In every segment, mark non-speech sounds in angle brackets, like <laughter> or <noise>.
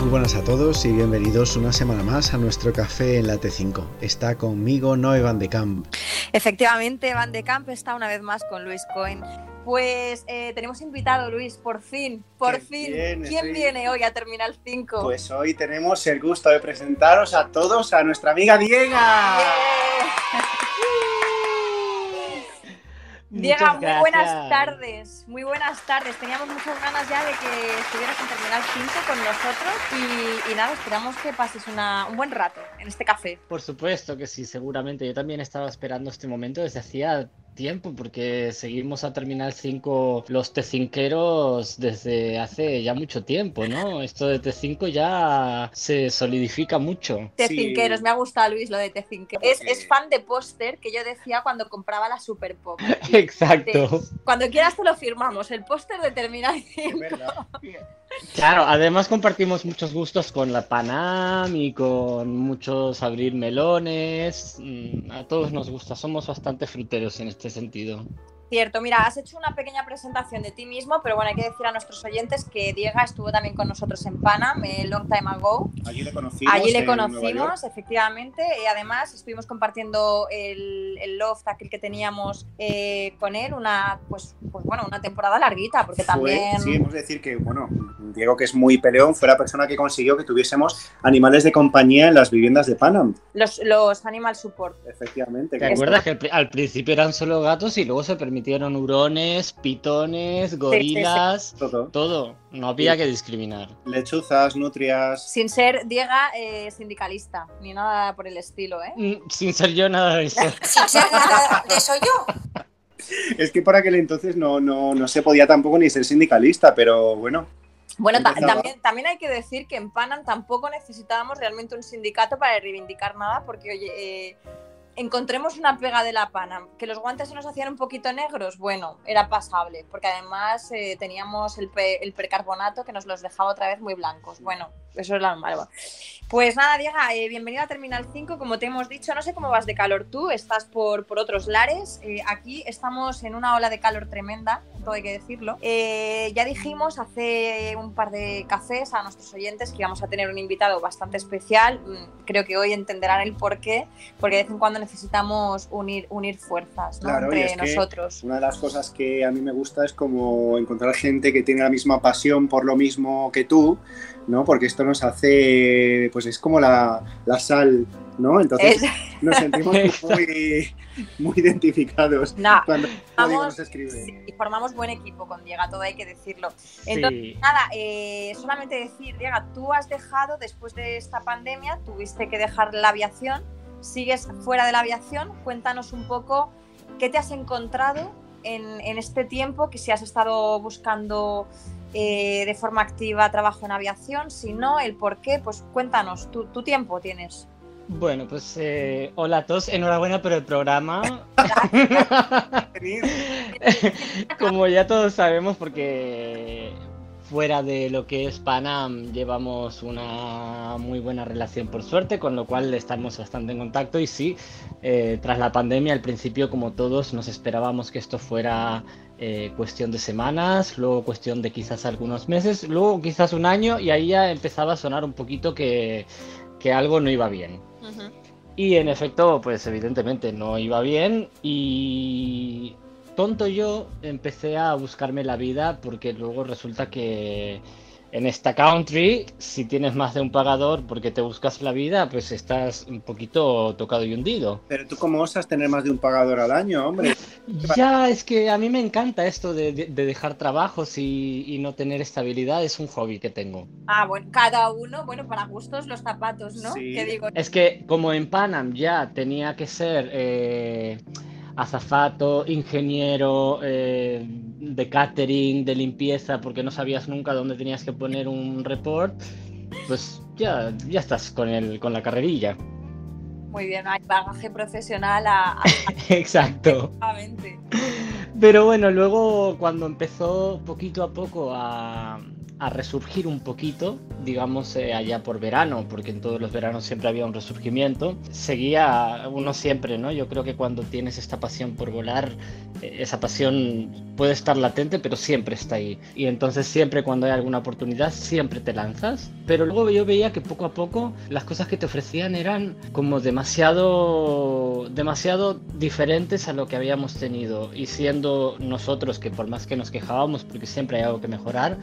Muy buenas a todos y bienvenidos una semana más a nuestro café en la T5. Está conmigo Noé Van de Camp. Efectivamente, Van de Camp está una vez más con Luis Cohen. Pues eh, tenemos invitado, Luis, por fin, por Qué fin. bien, ¿Quién estoy- viene hoy a Terminal 5? Pues hoy tenemos el gusto de presentaros a todos a nuestra amiga Diega. Diego, muy buenas tardes, muy buenas tardes. Teníamos muchas ganas ya de que estuvieras en Terminal 5 con nosotros y, y nada, esperamos que pases una- un buen rato en este café. Por supuesto que sí, seguramente. Yo también estaba esperando este momento desde hacía tiempo, porque seguimos a Terminal 5 los T5eros desde hace ya mucho tiempo, ¿no? Esto de T5 ya se solidifica mucho. T5eros, me ha gustado Luis lo de T5. Es, es fan de póster que yo decía cuando compraba la Super Pop. <laughs> Exacto. Cuando quieras te lo firmamos, el póster de Terminal 5. <laughs> Claro, además compartimos muchos gustos con la Panam y con muchos abrir melones. Mm, A todos nos gusta, somos bastante fruteros en este sentido. Cierto, mira, has hecho una pequeña presentación de ti mismo, pero bueno, hay que decir a nuestros oyentes que Diego estuvo también con nosotros en Panam, eh, long time ago. Allí le conocimos. Allí le conocimos, efectivamente, y además estuvimos compartiendo el, el loft, aquel que teníamos eh, con él, una, pues, pues bueno, una temporada larguita, porque Fue- también... sí, hemos de decir que, bueno, Diego, que es muy peleón, fue la persona que consiguió que tuviésemos animales de compañía en las viviendas de Panam. Los, los Animal Support. Efectivamente. ¿Te acuerdas que al, pri- al principio eran solo gatos y luego se permitieron hurones, pitones, gorilas, Todo. todo? No había que discriminar. Lechuzas, nutrias. Sin ser Diego eh, sindicalista, ni nada por el estilo, ¿eh? Mm, Sin ser yo nada de eso. <laughs> Sin ser nada de eso yo. Es que por aquel entonces no, no, no se podía tampoco ni ser sindicalista, pero bueno. Bueno, ta- también, también hay que decir que en Panam tampoco necesitábamos realmente un sindicato para reivindicar nada, porque, oye, eh, encontremos una pega de la Panam. Que los guantes se nos hacían un poquito negros, bueno, era pasable, porque además eh, teníamos el, pe- el percarbonato que nos los dejaba otra vez muy blancos. Bueno, eso es lo malo. Pues nada, Diego, eh, bienvenido a Terminal 5. Como te hemos dicho, no sé cómo vas de calor tú, estás por, por otros lares. Eh, aquí estamos en una ola de calor tremenda, todo hay que decirlo. Eh, ya dijimos hace un par de cafés a nuestros oyentes que íbamos a tener un invitado bastante especial. Mm, Creo que hoy entenderán el por qué, porque de vez en cuando necesitamos unir, unir fuerzas ¿no? Claro, entre es que- nosotros. Una de las cosas que a mí me gusta es como encontrar gente que tiene la misma pasión por lo mismo que tú, ¿no? Porque esto nos hace, pues es como la, la sal, ¿no? Entonces Es- nos sentimos <laughs> muy, muy identificados No, cuando vamos- nos escribe. sí, y formamos buen equipo con Diego, todo hay que decirlo. Entonces, Sí. Nada, eh, solamente decir, Diego, tú has dejado, después de esta pandemia, tuviste que dejar la aviación, sigues fuera de la aviación, cuéntanos un poco qué te has encontrado en, en este tiempo, que si has estado buscando eh, de forma activa trabajo en aviación, si no, el por qué, pues cuéntanos, tu, tu tiempo tienes. Bueno, pues eh, hola a todos, enhorabuena por el programa. <laughs> Como ya todos sabemos, porque fuera de lo que es Panam llevamos una muy buena relación por suerte, con lo cual estamos bastante en contacto y sí, eh, tras la pandemia al principio como todos nos esperábamos que esto fuera eh, cuestión de semanas, luego cuestión de quizás algunos meses, luego quizás un año y ahí ya empezaba a sonar un poquito que, que algo no iba bien. Y en efecto, pues evidentemente no iba bien y tonto yo empecé a buscarme la vida porque luego resulta que en esta country, si tienes más de un pagador porque te buscas la vida, pues estás un poquito tocado y hundido. Pero tú cómo osas tener más de un pagador al año, hombre. Ya, es que a mí me encanta esto de, de- de dejar trabajos y, y no tener estabilidad, es un hobby que tengo. Ah, bueno, cada uno, bueno, para gustos los zapatos, ¿no? Sí. ¿Qué digo? Es que como en Panam ya tenía que ser eh, azafato, ingeniero, eh, de catering, de limpieza, porque no sabías nunca dónde tenías que poner un report, pues ya, ya estás con, el, con la carrerilla. Muy bien, hay bagaje profesional a, a- <laughs> Exacto. Pero bueno, luego cuando empezó poquito a poco a, a resurgir un poquito, digamos, eh, allá por verano, porque en todos los veranos siempre había un resurgimiento. Seguía uno siempre, ¿no? Yo creo que cuando tienes esta pasión por volar, eh, esa pasión puede estar latente, pero siempre está ahí. Y entonces siempre cuando hay alguna oportunidad, siempre te lanzas. Pero luego yo veía que poco a poco las cosas que te ofrecían eran como demasiado, demasiado diferentes a lo que habíamos tenido. Y siendo nosotros que por más que nos quejábamos, porque siempre hay algo que mejorar,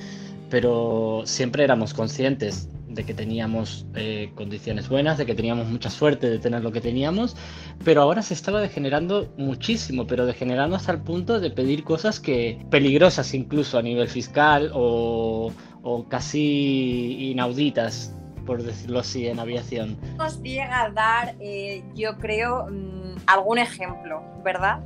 pero siempre éramos conscientes de que teníamos eh, condiciones buenas, de que teníamos mucha suerte de tener lo que teníamos, pero ahora se estaba degenerando muchísimo, pero degenerando hasta el punto de pedir cosas que peligrosas incluso a nivel fiscal o, o casi inauditas, por decirlo así, en aviación. Nos llega a dar, eh, yo creo, mmm, algún ejemplo, ¿verdad?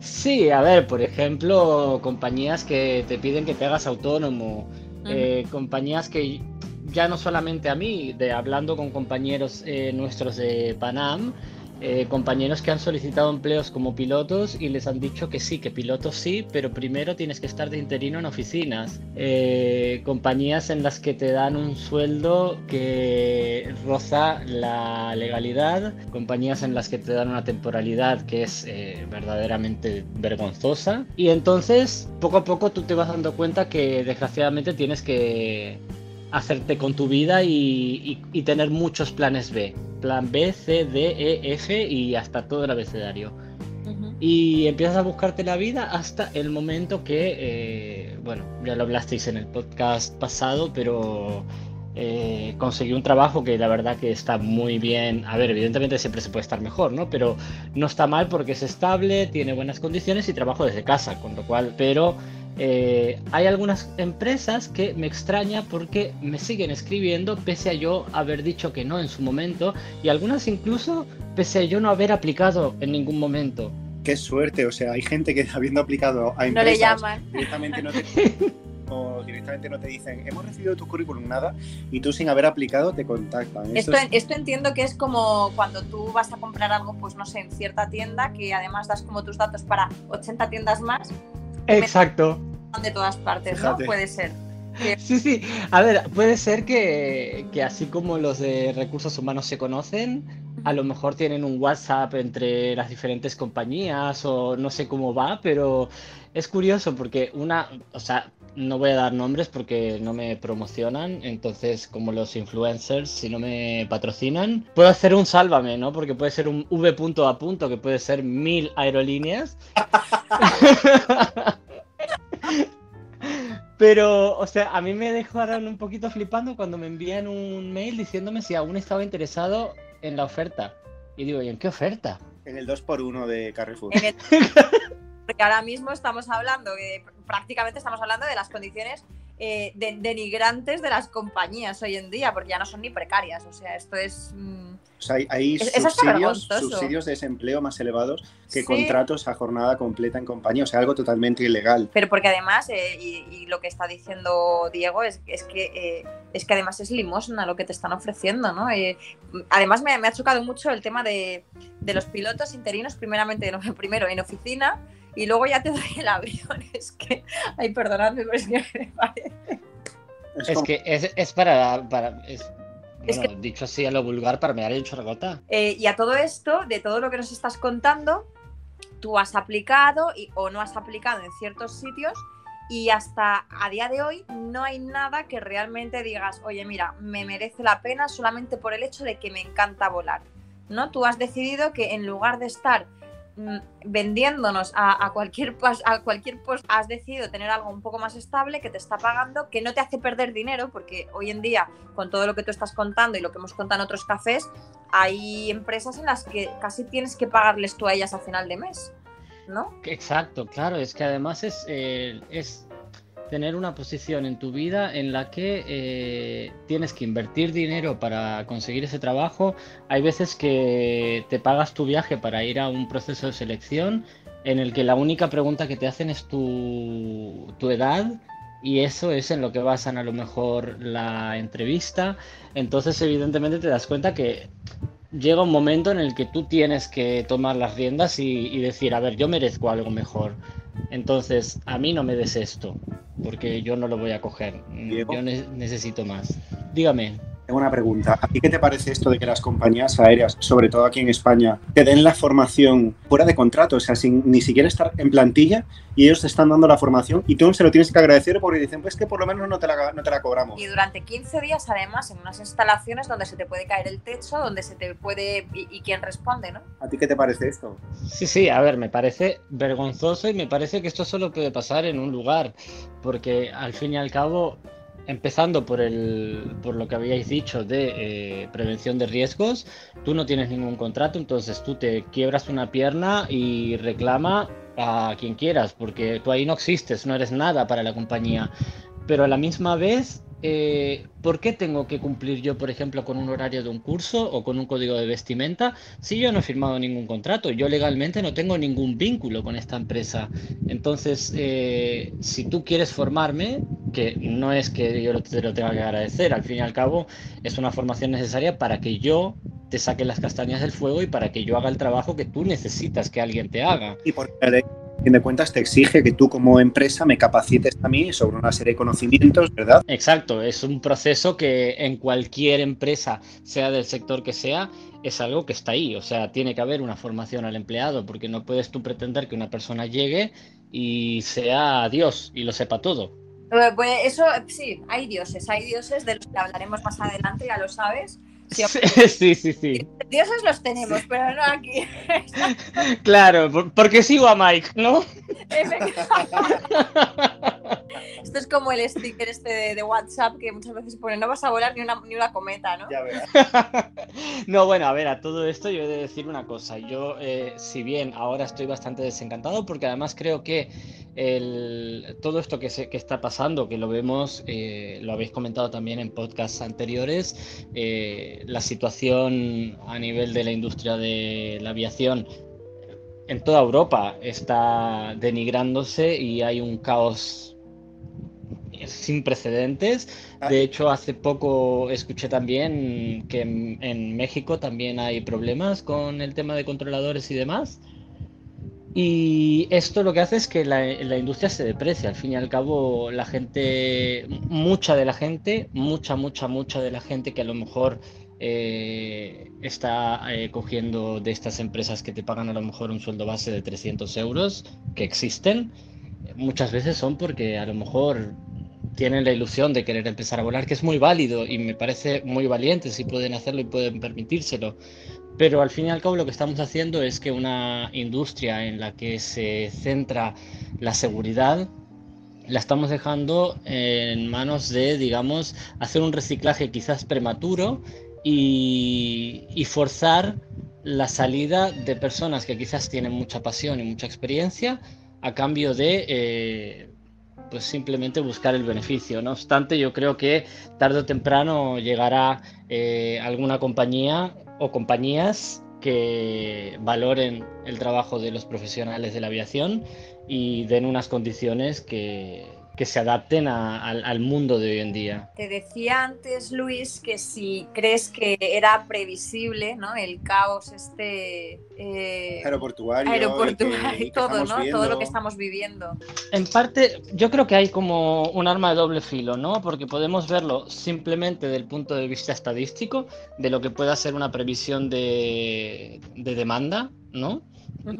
Sí, a ver, por ejemplo, compañías que te piden que te hagas autónomo, eh, compañías que ya no solamente a mí, de hablando con compañeros eh, nuestros de Panam, eh, compañeros que han solicitado empleos como pilotos y les han dicho que sí, que pilotos sí, pero primero tienes que estar de interino en oficinas. Eh, compañías en las que te dan un sueldo que roza la legalidad, compañías en las que te dan una temporalidad que es eh, verdaderamente vergonzosa. Y entonces, poco a poco tú te vas dando cuenta que desgraciadamente tienes que hacerte con tu vida y, y, y, tener muchos planes B. Plan B, C, D, E, F y hasta todo el abecedario. Uh -huh. Y empiezas a buscarte la vida hasta el momento que, eh, bueno, ya lo hablasteis en el podcast pasado, pero eh, conseguí un trabajo que la verdad que está muy bien. A ver, evidentemente siempre se puede estar mejor, ¿no? Pero no está mal porque es estable, tiene buenas condiciones y trabajo desde casa, con lo cual, pero eh, hay algunas empresas que me extraña porque me siguen escribiendo pese a yo haber dicho que no en su momento y algunas incluso pese a yo no haber aplicado en ningún momento. Qué suerte, o sea, hay gente que habiendo aplicado a empresas no le llaman. directamente no te <laughs> o directamente no te dicen hemos recibido tu currículum nada y tú sin haber aplicado te contactan. Esto, esto, es... esto, entiendo que es como cuando tú vas a comprar algo, pues no sé, en cierta tienda que además das como tus datos para 80 tiendas más Exacto. De todas partes, Fíjate. ¿no? Puede ser. Sí, sí. A ver, puede ser que, que, así como los de recursos humanos se conocen, a lo mejor tienen un WhatsApp entre las diferentes compañías o no sé cómo va, pero es curioso porque una, o sea, no voy a dar nombres porque no me promocionan, entonces como los influencers, si no me patrocinan, puedo hacer un sálvame, ¿no? Porque puede ser un V punto a punto, que puede ser mil aerolíneas. <laughs> Pero, o sea, a mí me dejaron un poquito flipando cuando me envían un mail diciéndome si aún estaba interesado en la oferta. Y digo, ¿y en qué oferta? En el 2x1 de Carrefour. El... <laughs> Porque ahora mismo estamos hablando, eh, prácticamente estamos hablando de las condiciones eh, de, denigrantes de las compañías hoy en día, porque ya no son ni precarias. O sea, esto es. Mmm... O sea, hay, hay es, subsidios, subsidios, de desempleo más elevados que sí. contratos a jornada completa en compañía, o sea, algo totalmente ilegal. Pero porque además, eh, y, y, lo que está diciendo Diego, es, es que, eh, es que además es limosna lo que te están ofreciendo, ¿no? Eh, además me, me, ha chocado mucho el tema de, de los pilotos interinos, primeramente, <laughs> primero en oficina, y luego ya te doy el avión. <laughs> Es que, ay, perdonadme, pero es que me parece. Es, es que es, es para, para es, bueno, es que, dicho así a lo vulgar, para mear el chorgota. Eh, y a todo esto, de todo lo que nos estás contando, tú has aplicado y, o no has aplicado en ciertos sitios y hasta a día de hoy no hay nada que realmente digas, oye, mira, me merece la pena solamente por el hecho de que me encanta volar. ¿no? Tú has decidido que en lugar de estar vendiéndonos a, a, cualquier a cualquier post, has decidido tener algo un poco más estable que te está pagando, que no te hace perder dinero, porque hoy en día, con todo lo que tú estás contando y lo que hemos contado en otros cafés, hay empresas en las que casi tienes que pagarles tú a ellas a final de mes. ¿No? Exacto, claro, es que además es, eh, es tener una posición en tu vida en la que eh, tienes que invertir dinero para conseguir ese trabajo. Hay veces que te pagas tu viaje para ir a un proceso de selección en el que la única pregunta que te hacen es tu, tu edad y eso es en lo que basan a lo mejor la entrevista. Entonces evidentemente te das cuenta que llega un momento en el que tú tienes que tomar las riendas y, y, decir, a ver, yo merezco algo mejor. Entonces, a mí no me des esto. porque yo no lo voy a coger. Diego. Yo ne- necesito más. Dígame. Tengo una pregunta. ¿A ti qué te parece esto de que las compañías aéreas, sobre todo aquí en España, te den la formación fuera de contrato? O sea, sin ni siquiera estar en plantilla y ellos te están dando la formación y tú se lo tienes que agradecer porque dicen, pues que por lo menos no te la, no te la cobramos. Y durante 15 días, además, en unas instalaciones donde se te puede caer el techo, donde se te puede. ¿Y, y quién responde, no? ¿A ti qué te parece esto? Sí, sí, a ver, me parece vergonzoso y me parece que esto solo puede pasar en un lugar, porque al fin y al cabo, empezando por el, por lo que habíais dicho de eh, prevención de riesgos, tú no tienes ningún contrato, entonces tú te quiebras una pierna y reclama a quien quieras, porque tú ahí no existes, no eres nada para la compañía. Pero a la misma vez, eh, ¿por qué tengo que cumplir yo, por ejemplo, con un horario de un curso o con un código de vestimenta si yo no he firmado ningún contrato? Yo legalmente no tengo ningún vínculo con esta empresa. Entonces, eh, si tú quieres formarme, que no es que yo te lo tenga que agradecer, al fin y al cabo es una formación necesaria para que yo te saque las castañas del fuego y para que yo haga el trabajo que tú necesitas que alguien te haga. Y porque fin de cuentas, te exige que tú como empresa me capacites a mí sobre una serie de conocimientos, ¿verdad? Exacto, es un proceso que en cualquier empresa, sea del sector que sea, es algo que está ahí. O sea, tiene que haber una formación al empleado, porque no puedes tú pretender que una persona llegue y sea Dios y lo sepa todo. Eh, Pues eso, sí, hay dioses, hay dioses de los que hablaremos más adelante, ya lo sabes. <laughs> Sí, Sí, sí, sí. <laughs> Dioses los tenemos, pero no aquí. Claro, por- porque sigo a Mike, ¿no? <laughs> Esto es como el sticker este de, de WhatsApp que muchas veces pone no vas a volar ni una, ni una cometa, ¿no? Ya verás. <laughs> No, bueno, a ver, a todo esto yo he de decir una cosa. Yo, eh, si bien ahora estoy bastante desencantado, porque además creo que el- todo esto que, se, que está pasando, que lo vemos, eh, lo habéis comentado también en podcasts anteriores, eh, la situación a nivel de la industria de la aviación en toda Europa está denigrándose y hay un caos sin precedentes. De hecho, hace poco escuché también que en, en México también hay problemas con el tema de controladores y demás. Y esto lo que hace es que la, la industria se deprecia. Al fin y al cabo, la gente, mucha de la gente, mucha, mucha, mucha de la gente que a lo mejor eh, está eh, cogiendo de estas empresas que te pagan a lo mejor un sueldo base de 300 euros, que existen, muchas veces son porque a lo mejor tienen la ilusión de querer empezar a volar, que es muy válido y me parece muy valiente si pueden hacerlo y pueden permitírselo. Pero al fin y al cabo lo que estamos haciendo es que una industria en la que se centra la seguridad, la estamos dejando en manos de, digamos, hacer un reciclaje quizás prematuro y, forzar la salida de personas que quizás tienen mucha pasión y mucha experiencia a cambio de eh, pues simplemente buscar el beneficio. No obstante, yo creo que tarde o temprano llegará eh, alguna compañía o compañías que valoren el trabajo de los profesionales de la aviación y den unas condiciones que, que se adapten a- al, al mundo de hoy en día. Te decía antes, Luis, que si crees que era previsible, ¿no? El caos este eh, Aeroportuario. aeroportuario que- que <laughs> todo, ¿no? viendo. Todo lo que estamos viviendo. En parte, yo creo que hay como un arma de doble filo, ¿no? Porque podemos verlo simplemente del punto de vista estadístico, de lo que pueda ser una previsión de, de demanda, ¿no?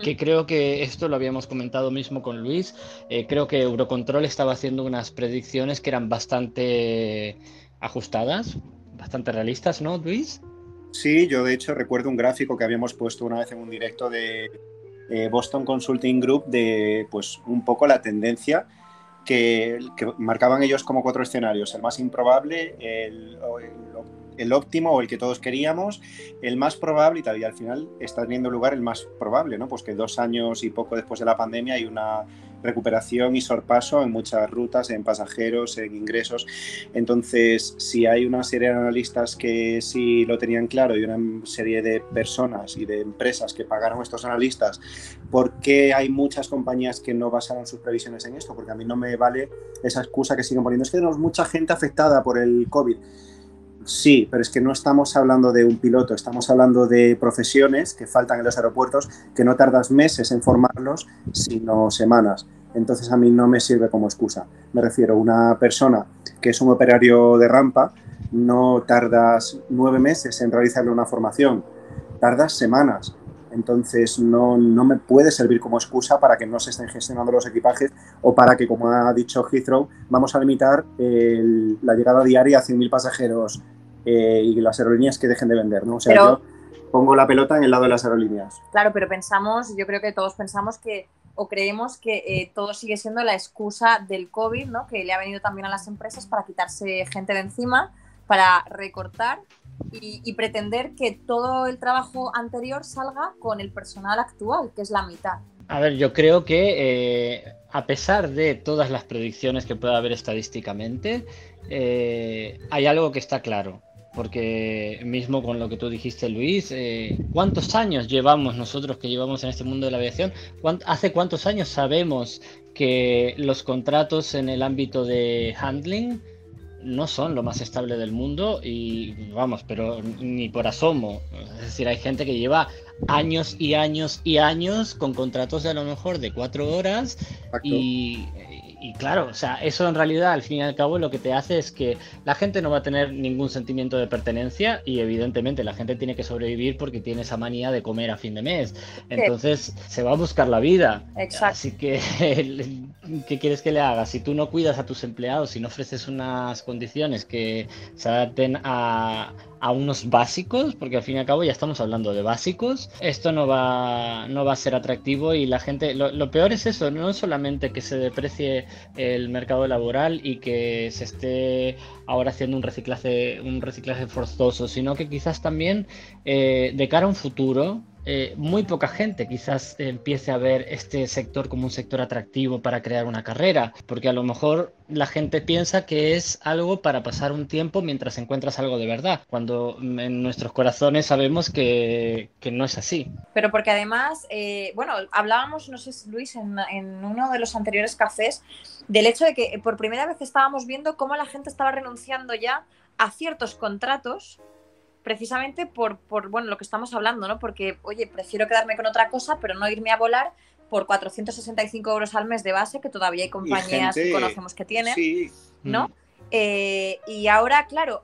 Que creo que esto lo habíamos comentado mismo con Luis. eh, creo que Eurocontrol estaba haciendo unas predicciones que eran bastante ajustadas, bastante realistas, ¿no, Luis? Sí, yo de hecho recuerdo un gráfico que habíamos puesto una vez en un directo de eh, Boston Consulting Group de pues un poco la tendencia que, que marcaban ellos como cuatro escenarios, el más improbable, el, el óptimo o el que todos queríamos, el más probable y tal, y al final está teniendo lugar el más probable, ¿no? Pues que dos años y poco después de la pandemia hay una recuperación y sorpaso en muchas rutas, en pasajeros, en ingresos. Entonces, si hay una serie de analistas que sí lo tenían claro y una serie de personas y de empresas que pagaron estos analistas, ¿por qué hay muchas compañías que no basaron sus previsiones en esto? Porque a mí no me vale esa excusa que siguen poniendo. Es que tenemos mucha gente afectada por el COVID. Sí, pero es que no estamos hablando de un piloto, estamos hablando de profesiones que faltan en los aeropuertos, que no tardas meses en formarlos, sino semanas. Entonces a mí no me sirve como excusa. Me refiero a una persona que es un operario de rampa, no tardas nueve meses en realizarle una formación, tardas semanas. Entonces no, no, me puede servir como excusa para que no se estén gestionando los equipajes o para que, como ha dicho Heathrow, vamos a limitar la llegada diaria a 100.000 pasajeros eh, y las aerolíneas que dejen de vender. ¿no? O sea, Pero- yo pongo la pelota en el lado de las aerolíneas. Claro, pero pensamos, yo creo que todos pensamos que o creemos que eh, todo sigue siendo la excusa del COVID, ¿no? Que le ha venido también a las empresas para quitarse gente de encima, para recortar y, y pretender que todo el trabajo anterior salga con el personal actual, que es la mitad. A ver, yo creo que eh, a pesar de todas las predicciones que pueda haber estadísticamente, eh, hay algo que está claro. Porque mismo con lo que tú dijiste, Luis, eh, ¿cuántos años llevamos nosotros que llevamos en este mundo de la aviación? ¿Cuán- ¿Hace cuántos años sabemos que los contratos en el ámbito de handling no son lo más estable del mundo? Y vamos, pero ni por asomo. Es decir, hay gente que lleva años y años y años con contratos de a lo mejor de cuatro horas Exacto. y, y claro, o sea, eso en realidad al fin y al cabo lo que te hace es que la gente no va a tener ningún sentimiento de pertenencia y evidentemente la gente tiene que sobrevivir porque tiene esa manía de comer a fin de mes. Entonces se va a buscar la vida. Exacto. Así que, <laughs> ¿qué quieres que le haga? Si tú no cuidas a tus empleados, si no ofreces unas condiciones que se adapten a, a unos básicos, porque al fin y al cabo ya estamos hablando de básicos, esto no va, no va a ser atractivo y la gente, lo, lo peor es eso, no solamente que se deprecie el mercado laboral y que se esté ahora haciendo un reciclaje, un reciclaje forzoso, sino que quizás también eh, de cara a un futuro, eh, muy poca gente quizás empiece a ver este sector como un sector atractivo para crear una carrera, porque a lo mejor la gente piensa que es algo para pasar un tiempo mientras encuentras algo de verdad, cuando en nuestros corazones sabemos que, que no es así. Pero porque además, eh, bueno, hablábamos, no sé, Luis, en, en, uno de los anteriores cafés, del hecho de que por primera vez estábamos viendo cómo la gente estaba renunciando ya a ciertos contratos precisamente por, por, bueno, lo que estamos hablando, ¿no? Porque, oye, prefiero quedarme con otra cosa, pero no irme a volar por 465 euros al mes de base, que todavía hay compañías gente, que conocemos que tienen, sí. ¿no? Mm. Eh, y ahora, claro,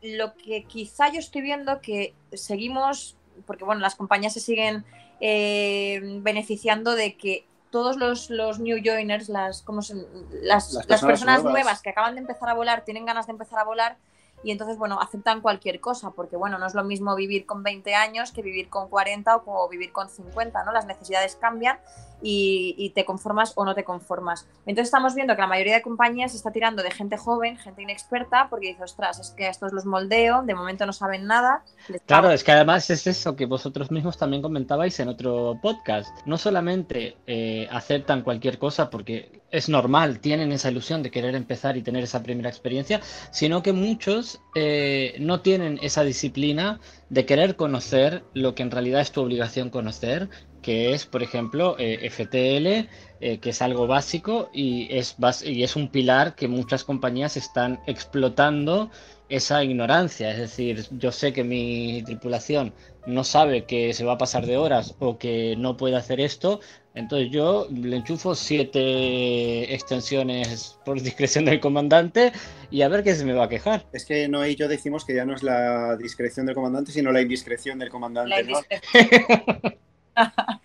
lo que quizá yo estoy viendo que seguimos, porque bueno, las compañías se siguen eh, beneficiando de que todos los, los new joiners, las, como se, las, las, personas, las personas nuevas. nuevas que acaban de empezar a volar, tienen ganas de empezar a volar, y entonces, bueno, aceptan cualquier cosa, porque, bueno, no es lo mismo vivir con 20 años que vivir con 40 o vivir con 50, ¿no? Las necesidades cambian y, y, te conformas o no te conformas. Entonces estamos viendo que la mayoría de compañías está tirando de gente joven, gente inexperta, porque dice, ostras, es que estos los moldeo, de momento no saben nada. Claro, es que además es eso que vosotros mismos también comentabais en otro podcast. No solamente eh, aceptan cualquier cosa porque es normal, tienen esa ilusión de querer empezar y tener esa primera experiencia, sino que muchos eh, no tienen esa disciplina de querer conocer lo que en realidad es tu obligación conocer, que es, por ejemplo, eh, FTL, eh, que es algo básico y es, y es un pilar que muchas compañías están explotando esa ignorancia. Es decir, yo sé que mi tripulación no sabe que se va a pasar de horas o que no puede hacer esto, entonces yo le enchufo siete extensiones por discreción del comandante y a ver qué se me va a quejar. Es que no y yo decimos que ya no es la discreción del comandante, sino la indiscreción del comandante. La indiscreción. ¿no? <laughs>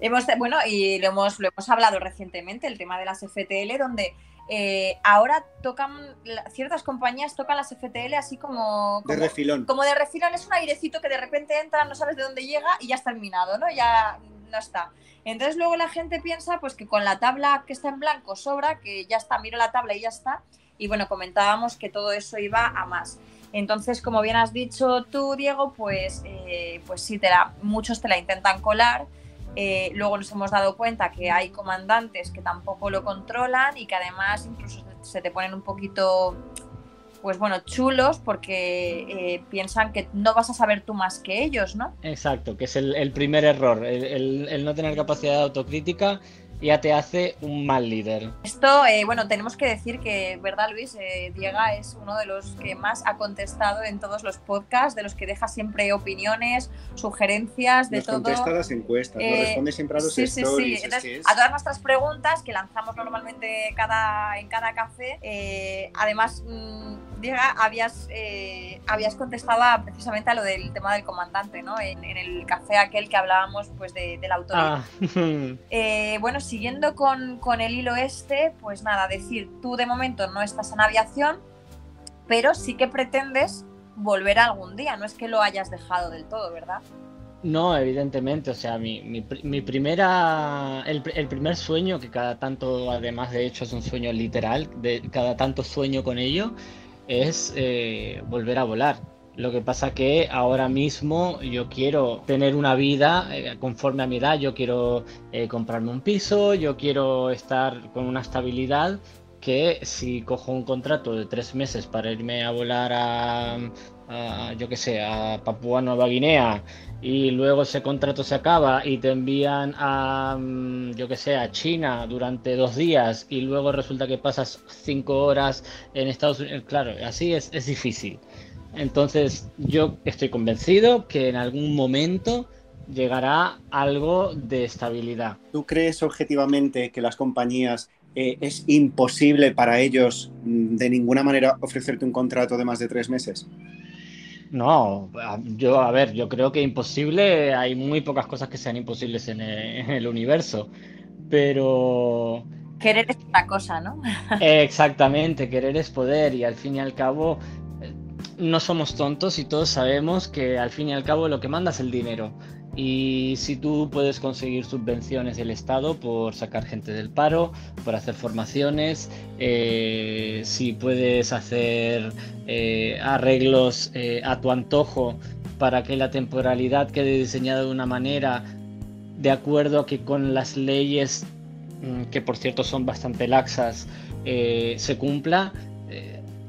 hemos, bueno, y lo hemos, lo hemos hablado recientemente, el tema de las FTL, donde eh, ahora tocan, ciertas compañías tocan las FTL así como, como, De refilón. Como de refilón, es un airecito que de repente entra, no sabes de dónde llega y ya está terminado, ¿no? Ya no está. Entonces luego la gente piensa pues que con la tabla que está en blanco sobra, que ya está, miro la tabla y ya está. Y bueno, comentábamos que todo eso iba a más. Entonces, como bien has dicho tú, Diego, pues, eh, pues sí, te la, muchos te la intentan colar. Eh, luego nos hemos dado cuenta que hay comandantes que tampoco lo controlan y que además incluso se te ponen un poquito, pues bueno, chulos porque eh, piensan que no vas a saber tú más que ellos, ¿no? Exacto, que es el, primer error, el, no tener capacidad de autocrítica ya te hace un mal líder. Esto, eh, bueno, tenemos que decir que, ¿verdad, Luis? Eh, Diega es uno de los que más ha contestado en todos los podcasts, de los que deja siempre opiniones, sugerencias, de Nos todo. contesta las encuestas, nos Eh, responde siempre a los Sí, sí, sí. stories. es Entonces, es- a todas nuestras preguntas que lanzamos normalmente cada, en cada café, eh, además, mm, Diega, habías, eh, habías contestado a- precisamente a lo del tema del comandante, ¿no? En, en el café aquel que hablábamos pues de, de la autoridad. Ah, <laughs> Eh, bueno, siguiendo con, con el hilo este, pues nada, decir, tú de momento no estás en aviación, pero sí que pretendes volver algún día, no es que lo hayas dejado del todo, ¿verdad? No, evidentemente, o sea, mi, mi, pri- mi primera, el, pr- el primer sueño, que cada tanto, además de hecho es un sueño literal, de cada tanto sueño con ello, es eh, volver a volar. Lo que pasa que ahora mismo yo quiero tener una vida eh, conforme a mi edad, yo quiero eh, comprarme un piso, yo quiero estar con una estabilidad que si cojo un contrato de tres meses para irme a volar a, yo qué sé, a Papúa Nueva Guinea y luego ese contrato se acaba y te envían a, mm, yo que sé, a China durante dos días y luego resulta que pasas cinco horas en Estados Unidos, claro, así es, es difícil. Entonces yo estoy convencido que en algún momento llegará algo de estabilidad. ¿Tú crees objetivamente que las compañías eh, es imposible para ellos mm, de ninguna manera ofrecerte un contrato de más de tres meses? No, yo, a ver, yo creo que imposible, hay muy pocas cosas que sean imposibles en el, en el universo, pero Querer es una cosa, ¿no? exactamente, querer es poder y al fin y al cabo eh, no somos tontos y todos sabemos que al fin y al cabo lo que manda es el dinero. Y si tú puedes conseguir subvenciones del Estado por sacar gente del paro, por hacer formaciones, eh, si puedes hacer eh, arreglos eh, a tu antojo para que la temporalidad quede diseñada de una manera de acuerdo a que con las leyes, mm, que por cierto son bastante laxas, se cumpla,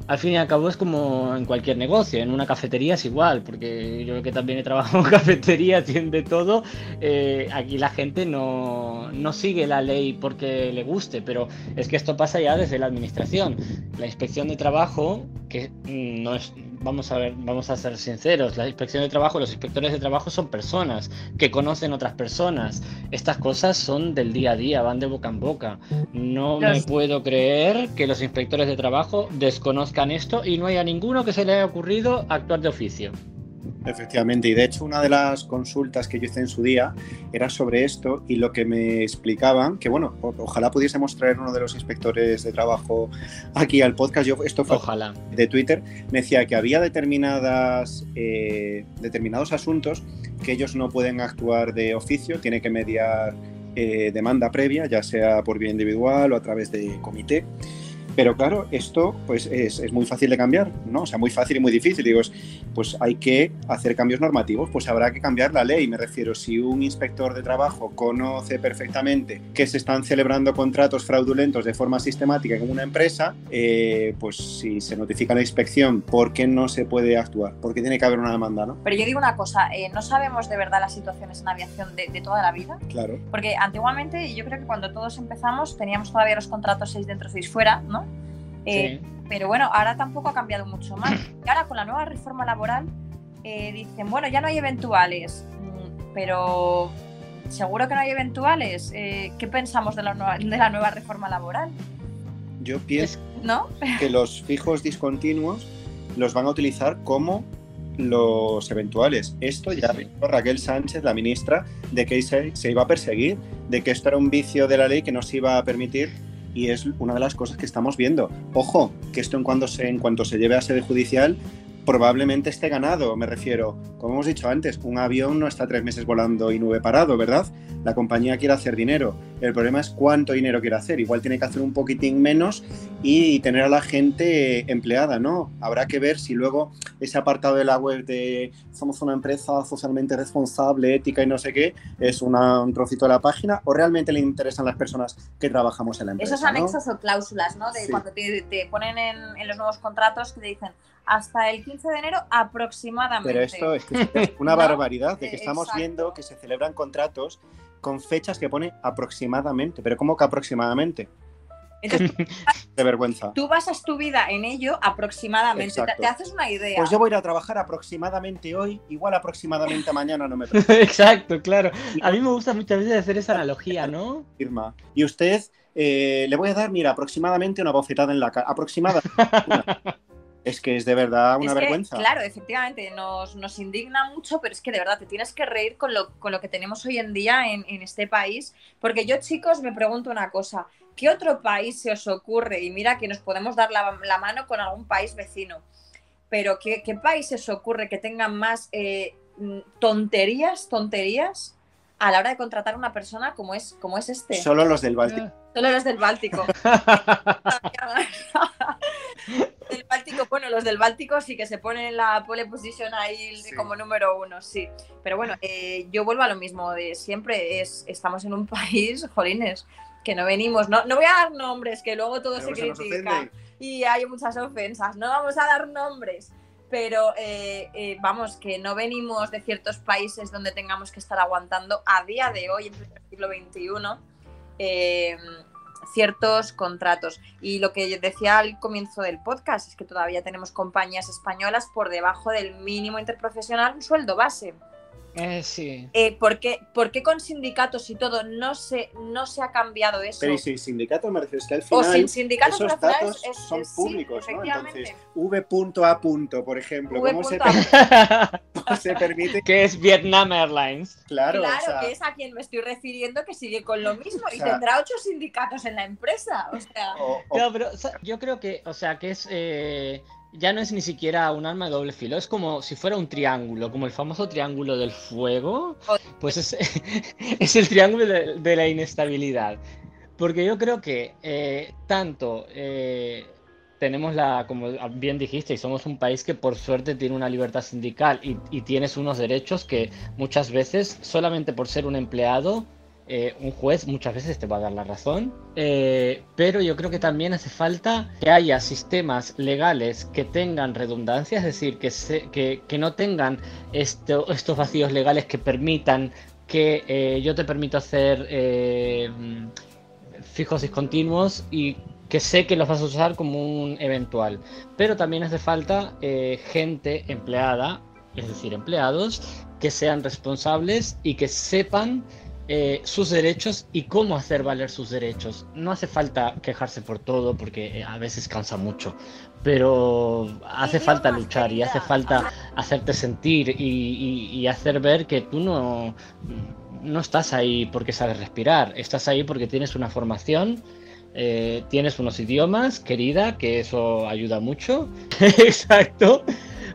al fin y al cabo es como en cualquier negocio, en una cafetería es igual, porque yo que también he trabajado <laughs> en cafetería, tiende todo, eh, aquí la gente no, no sigue la ley porque le guste, pero es que esto pasa ya desde la administración. La inspección de trabajo, que mm, no es, vamos a ver, vamos a ser sinceros, la inspección de trabajo, los inspectores de trabajo son personas que conocen otras personas. Estas cosas son del día a día, van de boca en boca. No me puedo creer que los inspectores de trabajo desconozcan esto y no haya ninguno que se le haya ocurrido actuar de oficio. Efectivamente, y de hecho una de las consultas que yo hice en su día era sobre esto y lo que me explicaban, que bueno, o- ojalá pudiésemos traer uno de los inspectores de trabajo aquí al podcast, yo, esto fue Ojalá. de Twitter, me decía que había determinadas, eh, determinados asuntos que ellos no pueden actuar de oficio, tiene que mediar eh, demanda previa, ya sea por vía individual o a través de comité. Pero claro, esto pues es, es muy fácil de cambiar, ¿no? O sea, muy fácil y muy difícil. Digo, es- pues hay que hacer cambios normativos, pues habrá que cambiar la ley. Me refiero, si un inspector de trabajo conoce perfectamente que se están celebrando contratos fraudulentos de forma sistemática en una empresa, eh, pues si se notifica la inspección, ¿por qué no se puede actuar? Porque tiene que haber una demanda, ¿no? Pero yo digo una cosa, eh, no sabemos de verdad las situaciones en aviación de, de toda la vida, Claro. porque antiguamente, yo creo que cuando todos empezamos, teníamos todavía los contratos 6 dentro, 6 fuera, ¿no? Eh, Sí. Pero bueno, ahora tampoco ha cambiado mucho más. <laughs> Y ahora con la nueva reforma laboral eh, dicen, bueno, ya no hay eventuales, Mm, pero seguro que no hay eventuales. Eh, ¿Qué pensamos de la, nueva, de la nueva reforma laboral? Yo pienso ¿No? <laughs> que los fijos discontinuos los van a utilizar como los eventuales. Esto ya dijo Raquel Sánchez, la ministra, de que se, se iba a perseguir, de que esto era un vicio de la ley que no se iba a permitir y es una de las cosas que estamos viendo. Ojo, que esto en cuanto se, en cuanto se lleve a sede judicial probablemente esté ganado, me refiero. Como hemos dicho antes, un avión no está tres meses volando y nube parado, ¿verdad? La compañía quiere hacer dinero. El problema es cuánto dinero quiere hacer. Igual tiene que hacer un poquitín menos y tener a la gente empleada, ¿no? Habrá que ver si luego ese apartado de la web de somos una empresa socialmente responsable, ética y no sé qué, es una- un trocito de la página o realmente le interesan las personas que trabajamos en la empresa. Esos ¿no? anexos o cláusulas, ¿no? De Sí. cuando te, te ponen en, en los nuevos contratos que te dicen hasta el 15 de enero aproximadamente. Pero esto es, que es una <laughs> ¿No? barbaridad de que Eh, estamos exacto. viendo que se celebran contratos con fechas que pone aproximadamente. Pero ¿cómo que aproximadamente? Entonces, De <laughs> vergüenza. tú basas tu vida en ello aproximadamente. Te, Exacto. te haces una idea. Pues yo voy a ir a trabajar aproximadamente hoy, igual aproximadamente <laughs> mañana no me <laughs> Exacto, claro. A mí me gusta muchas veces hacer esa analogía, ¿no? firma. Y usted eh, le voy a dar, mira, aproximadamente una bofetada en la cara. Aproximada. Es que es de verdad una Es que, vergüenza. claro, efectivamente, nos, nos indigna mucho, pero es que de verdad te tienes que reír con lo, con lo que tenemos hoy en día en, en este país. Porque yo, chicos, me pregunto una cosa. ¿Qué otro país se os ocurre? Y mira que nos podemos dar la, la mano con algún país vecino. Pero ¿qué, qué país se os ocurre que tengan más eh, mm, tonterías, tonterías a la hora de contratar a una persona como es, como es este? Solo los del Báltico. Solo los del Báltico. <laughs> <laughs> del Báltico, bueno, los del Báltico sí que se ponen en la pole position ahí Sí. como número uno, sí. Pero bueno, eh, yo vuelvo a lo mismo de siempre, es, estamos en un <laughs> país, jolines, que no venimos, no, no voy a dar nombres, que luego todo se critica y hay muchas ofensas, no vamos a dar nombres. Pero eh, eh, vamos, que no venimos de ciertos países donde tengamos que estar aguantando a día de hoy, en el siglo XXI, eh, ciertos contratos. Y lo que decía al comienzo del podcast es que todavía tenemos compañías españolas por debajo del mínimo interprofesional, un sueldo base. Eh, sí. Eh, ¿por, qué, por qué con sindicatos y todo no se, no se ha cambiado eso? Pero y sin sindicato me refiero, es que al o final sin sindicatos, esos datos es- son es- sí, públicos, ¿no? Entonces, V.A. por ejemplo, V ¿cómo se, punto A. <laughs> cómo se permite? que es Vietnam Airlines. Claro, Claro, o sea, que es a quien me estoy refiriendo que sigue con lo mismo y O sea- tendrá ocho sindicatos en la empresa. O sea, o- o- No, pero o sea, yo creo que, o sea, que es eh, ya no es ni siquiera un arma de doble filo, es como si fuera un triángulo, como el famoso triángulo del fuego, pues es, <laughs> el triángulo de, de la inestabilidad. Porque yo creo que eh, tanto eh, tenemos la, como bien dijiste, y somos un país que por suerte tiene una libertad sindical y, y tienes unos derechos que muchas veces, solamente por ser un empleado, eh, un juez muchas veces te va a dar la razón, eh, pero yo creo que también hace falta que haya sistemas legales que tengan redundancia, es decir, que, se- que, que no tengan esto- estos vacíos legales que permitan que eh, yo te permito hacer eh, fijos discontinuos y que sé que los vas a usar como un eventual. Pero también hace falta eh, gente empleada, es decir, empleados, que sean responsables y que sepan eh, sus derechos y cómo hacer valer sus derechos. No hace falta quejarse por todo porque eh, a veces cansa mucho, pero hace falta luchar y hace falta hacerte sentir y, y- y hacer ver que tú no, no estás ahí porque sabes respirar, estás ahí porque tienes una formación. eh, tienes unos idiomas, querida, que eso ayuda mucho. <laughs> Exacto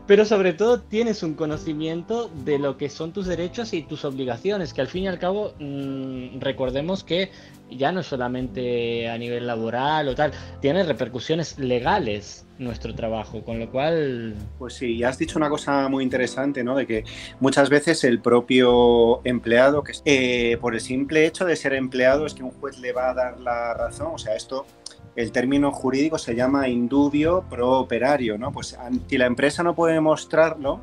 pero sobre todo tienes un conocimiento de lo que son tus derechos y tus obligaciones, que al fin y al cabo mmm, recordemos que ya no solamente a nivel laboral o tal, tiene repercusiones legales nuestro trabajo, con lo cual... Pues sí, y has dicho una cosa muy interesante, ¿no? De que muchas veces el propio empleado, que eh, por el simple hecho de ser empleado es que un juez le va a dar la razón, o sea, esto el término jurídico se llama indubio pro operario, ¿no? Pues si la empresa no puede demostrarlo,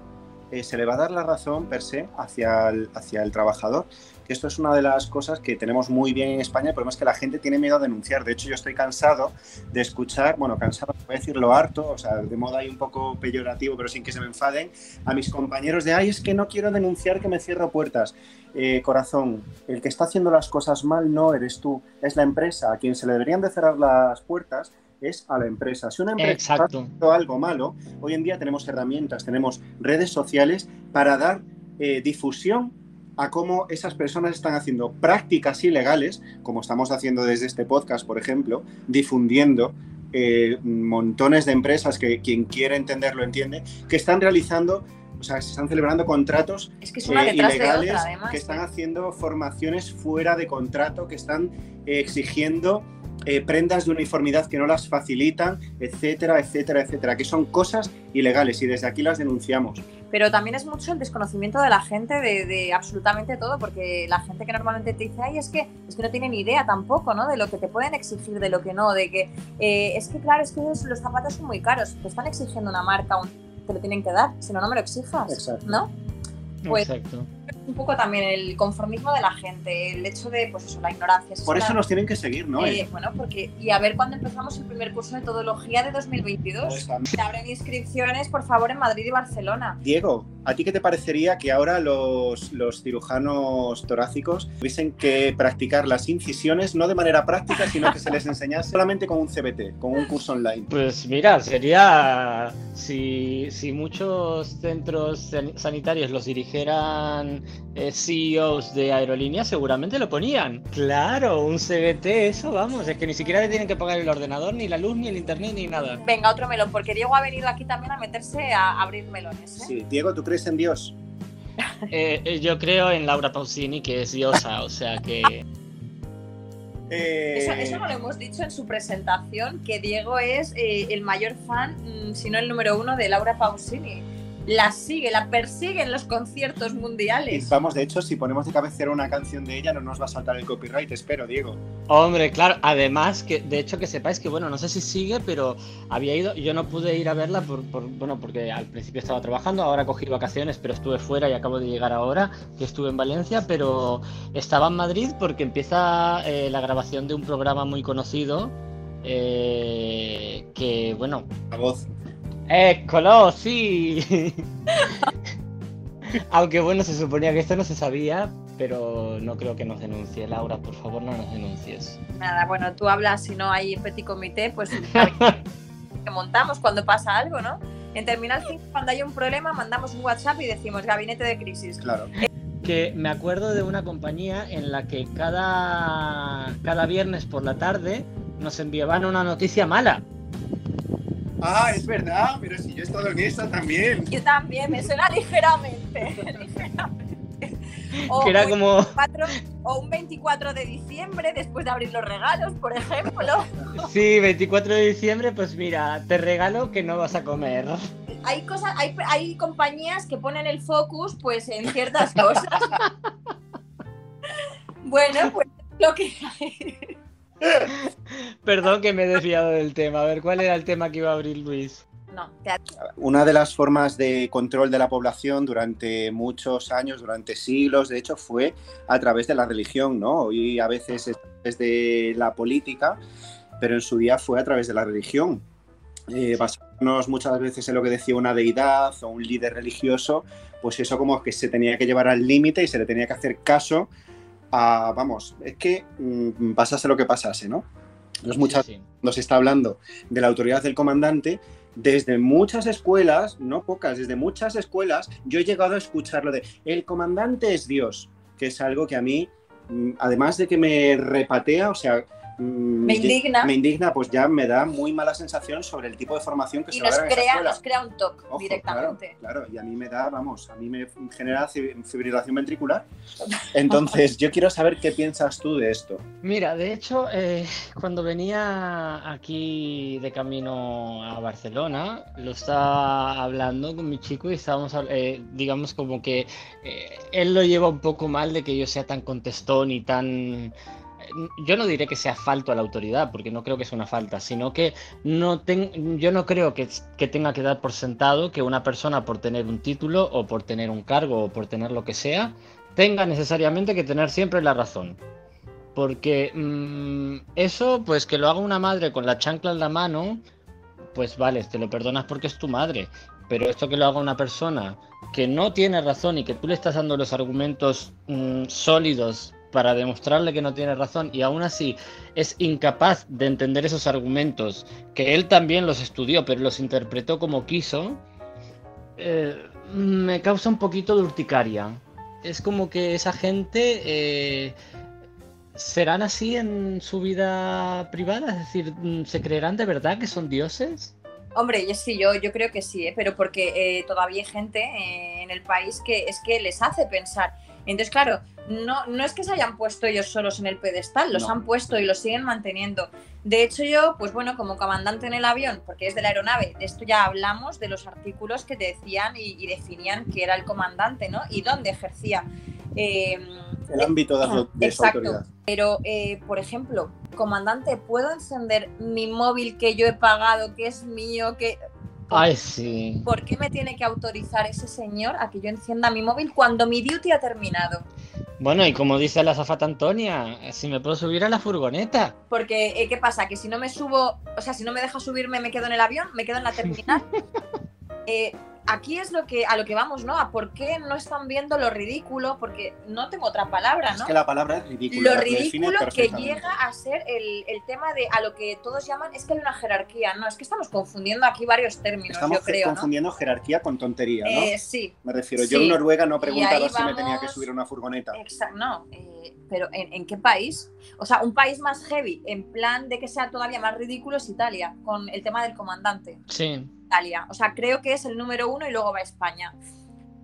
eh, se le va a dar la razón per se hacia el, hacia el trabajador. Esto es una de las cosas que tenemos muy bien en España, el problema es que la gente tiene miedo a denunciar. De hecho, yo estoy cansado de escuchar, bueno, cansado, voy a decirlo harto, o sea, de modo ahí un poco peyorativo, pero sin que se me enfaden, a mis compañeros de, ay, es que no quiero denunciar que me cierro puertas. Eh, corazón, el que está haciendo las cosas mal no eres tú, es la empresa. A quien se le deberían de cerrar las puertas es a la empresa. Si una empresa Exacto. está haciendo algo malo, hoy en día tenemos herramientas, tenemos redes sociales para dar eh, difusión a cómo esas personas están haciendo prácticas ilegales, como estamos haciendo desde este podcast, por ejemplo, difundiendo eh, montones de empresas que quien quiere entenderlo entiende, que están realizando o sea, se están celebrando contratos es que eh, ilegales otra, que están haciendo formaciones fuera de contrato, que están eh, exigiendo eh, prendas de uniformidad que no las facilitan, etcétera, etcétera, etcétera, que son cosas ilegales y desde aquí las denunciamos. Pero también es mucho el desconocimiento de la gente de, de, absolutamente todo, porque la gente que normalmente te dice, ay, es que, es que no tiene ni idea tampoco, ¿no? De lo que te pueden exigir, de lo que no, de que, eh, es que claro, es que los zapatos son muy caros, te están exigiendo una marca, un, te lo tienen que dar, si no, no me lo exijas, Exacto. ¿no? Pues, Exacto. Un poco también el conformismo de la gente, el hecho de, pues eso, la ignorancia. Por eso la- nos tienen que seguir, ¿no? eh, bueno, porque, y a ver cuándo empezamos el primer curso de todología de 2022. Pues, Se abren inscripciones, por favor, en Madrid y Barcelona. Diego, ¿a ti qué te parecería que ahora los, los cirujanos torácicos tuviesen que practicar las incisiones no de manera práctica, sino que se les enseñase solamente con un CBT, con un curso online? Pues mira, sería si, si muchos centros san- sanitarios los dirigieran eh, CEOs de aerolíneas, seguramente lo ponían. Claro, un CBT, eso vamos, es que ni siquiera le tienen que pagar el ordenador, ni la luz, ni el internet, ni nada. Venga, otro melón, porque Diego ha venido aquí también a meterse a abrir melones. ¿eh? Sí. Diego, ¿tú crees en Dios? <laughs> Eh, eh, yo creo en Laura Pausini, que es diosa, o sea que... <laughs> Eh, Eso, eso no lo hemos dicho en su presentación, que Diego es eh, el mayor fan, mm, si no el número uno, de Laura Pausini. La sigue, la persigue en los conciertos y mundiales. vamos, de hecho, si ponemos de cabecera una canción de ella, no nos va a saltar el copyright, espero, Diego. Hombre, claro, además que de hecho que sepáis que bueno, no sé si sigue, pero había ido, yo no pude ir a verla por, por- bueno, porque al principio estaba trabajando, ahora cogí vacaciones, pero estuve fuera y acabo de llegar ahora, que estuve en Valencia, pero estaba en Madrid porque empieza eh, la grabación de un programa muy conocido eh, que bueno, La voz. ¡Écolo! ¡Sí! <laughs> Aunque bueno, se suponía que esto no se sabía, pero no creo que nos denuncie. Laura, por favor, no nos denuncies. Nada, bueno, tú hablas si no hay petit comité, pues <laughs> que montamos cuando pasa algo, ¿no? En Terminal 5, cuando hay un problema, mandamos un WhatsApp y decimos gabinete de crisis. Claro. Que me acuerdo de una compañía en la que cada, cada viernes por la tarde nos enviaban una noticia mala. Ah, es verdad, pero si yo he estado en esa también. Yo también, me suena ligeramente. <laughs> ligeramente. O, Que era o como... 24 o un 24 de diciembre, después de abrir los regalos, por ejemplo. Sí, 24 de diciembre, pues mira, te regalo que no vas a comer. Hay cosas, hay, hay compañías que ponen el focus pues en ciertas cosas. <laughs> bueno, pues lo que hay. <laughs> Perdón que me he desviado del tema. A ver, ¿cuál era el tema que iba a abrir Luis? No, Una de las formas de control de la población durante muchos años, durante siglos, de hecho, fue a través de la religión, ¿no? Hoy a veces es desde la política, pero en su día fue a través de la religión. Eh, basándonos muchas veces en lo que decía una deidad o un líder religioso, pues eso como que se tenía que llevar al límite y se le tenía que hacer caso a, vamos, es que mm, pasase lo que pasase, ¿no? Entonces muchas Sí, sí. cuando se está hablando de la autoridad del comandante, desde muchas escuelas, no pocas, desde muchas escuelas, yo he llegado a escuchar lo de el comandante es Dios, que es algo que a mí, mm, además de que me repatea, o sea, Me indigna. me indigna, pues ya me da muy mala sensación sobre el tipo de formación que y se va a nos dar en esa crea, nos crea un toque Ojo, directamente. Claro, claro, y a mí me da, vamos, a mí me genera fi- fibrilación ventricular. Entonces, yo quiero saber qué piensas tú de esto. Mira, de hecho, eh, cuando venía aquí de camino a Barcelona, lo estaba hablando con mi chico y estábamos, eh, digamos, como que eh, él lo lleva un poco mal de que yo sea tan contestón y tan... Yo no diré que sea falto a la autoridad, porque no creo que sea una falta, sino que no ten- yo no creo que, que tenga que dar por sentado que una persona por tener un título o por tener un cargo o por tener lo que sea, tenga necesariamente que tener siempre la razón. Porque mm, eso, pues que lo haga una madre con la chancla en la mano, pues vale, te lo perdonas porque es tu madre. Pero esto que lo haga una persona que no tiene razón y que tú le estás dando los argumentos mm, sólidos para demostrarle que no tiene razón y aún así es incapaz de entender esos argumentos, que él también los estudió, pero los interpretó como quiso, eh, me causa un poquito de urticaria. Es como que esa gente eh, serán así en su vida privada, es decir, ¿se creerán de verdad que son dioses? Hombre, yo sí, yo, yo creo que sí, ¿eh? pero porque eh, todavía hay gente en el país que es que les hace pensar. Entonces, claro, no, no es que se hayan puesto ellos solos en el pedestal, los No. han puesto y los siguen manteniendo. De hecho, yo, pues bueno, como comandante en el avión, porque es de la aeronave, de esto ya hablamos, de los artículos que te decían y, y definían que era el comandante, ¿no? Y dónde ejercía. Eh, El ámbito de, de su Exacto. autoridad. pero, eh, por ejemplo, comandante, ¿puedo encender mi móvil que yo he pagado, que es mío, que... Ay, sí. ¿Por qué me tiene que autorizar ese señor a que yo encienda mi móvil cuando mi duty ha terminado? Bueno, y como dice la zafata Antonia, si me puedo subir a la furgoneta. Porque, eh, ¿qué pasa? Que si no me subo, o sea, si no me deja subirme, me quedo en el avión, me quedo en la terminal. <laughs> Eh, aquí es lo que, a lo que vamos, ¿no? A por qué no están viendo lo ridículo, porque no tengo otra palabra, ¿no? Es que la palabra es ridícula. lo ridículo que llega a ser el, el tema de a lo que todos llaman, es que hay una jerarquía, ¿no? Es que estamos confundiendo aquí varios términos, Estamos yo creo, ¿no? confundiendo jerarquía con tontería, ¿no? Eh, sí, Me refiero, yo sí. en Noruega no preguntaba si me tenía que subir a una furgoneta. Exacto, no. eh, pero ¿en, en qué país? O sea, un país más heavy, en plan de que sea todavía más ridículo, es Italia, con el tema del comandante. Sí. Italia. O sea, creo que es el número uno y luego va España.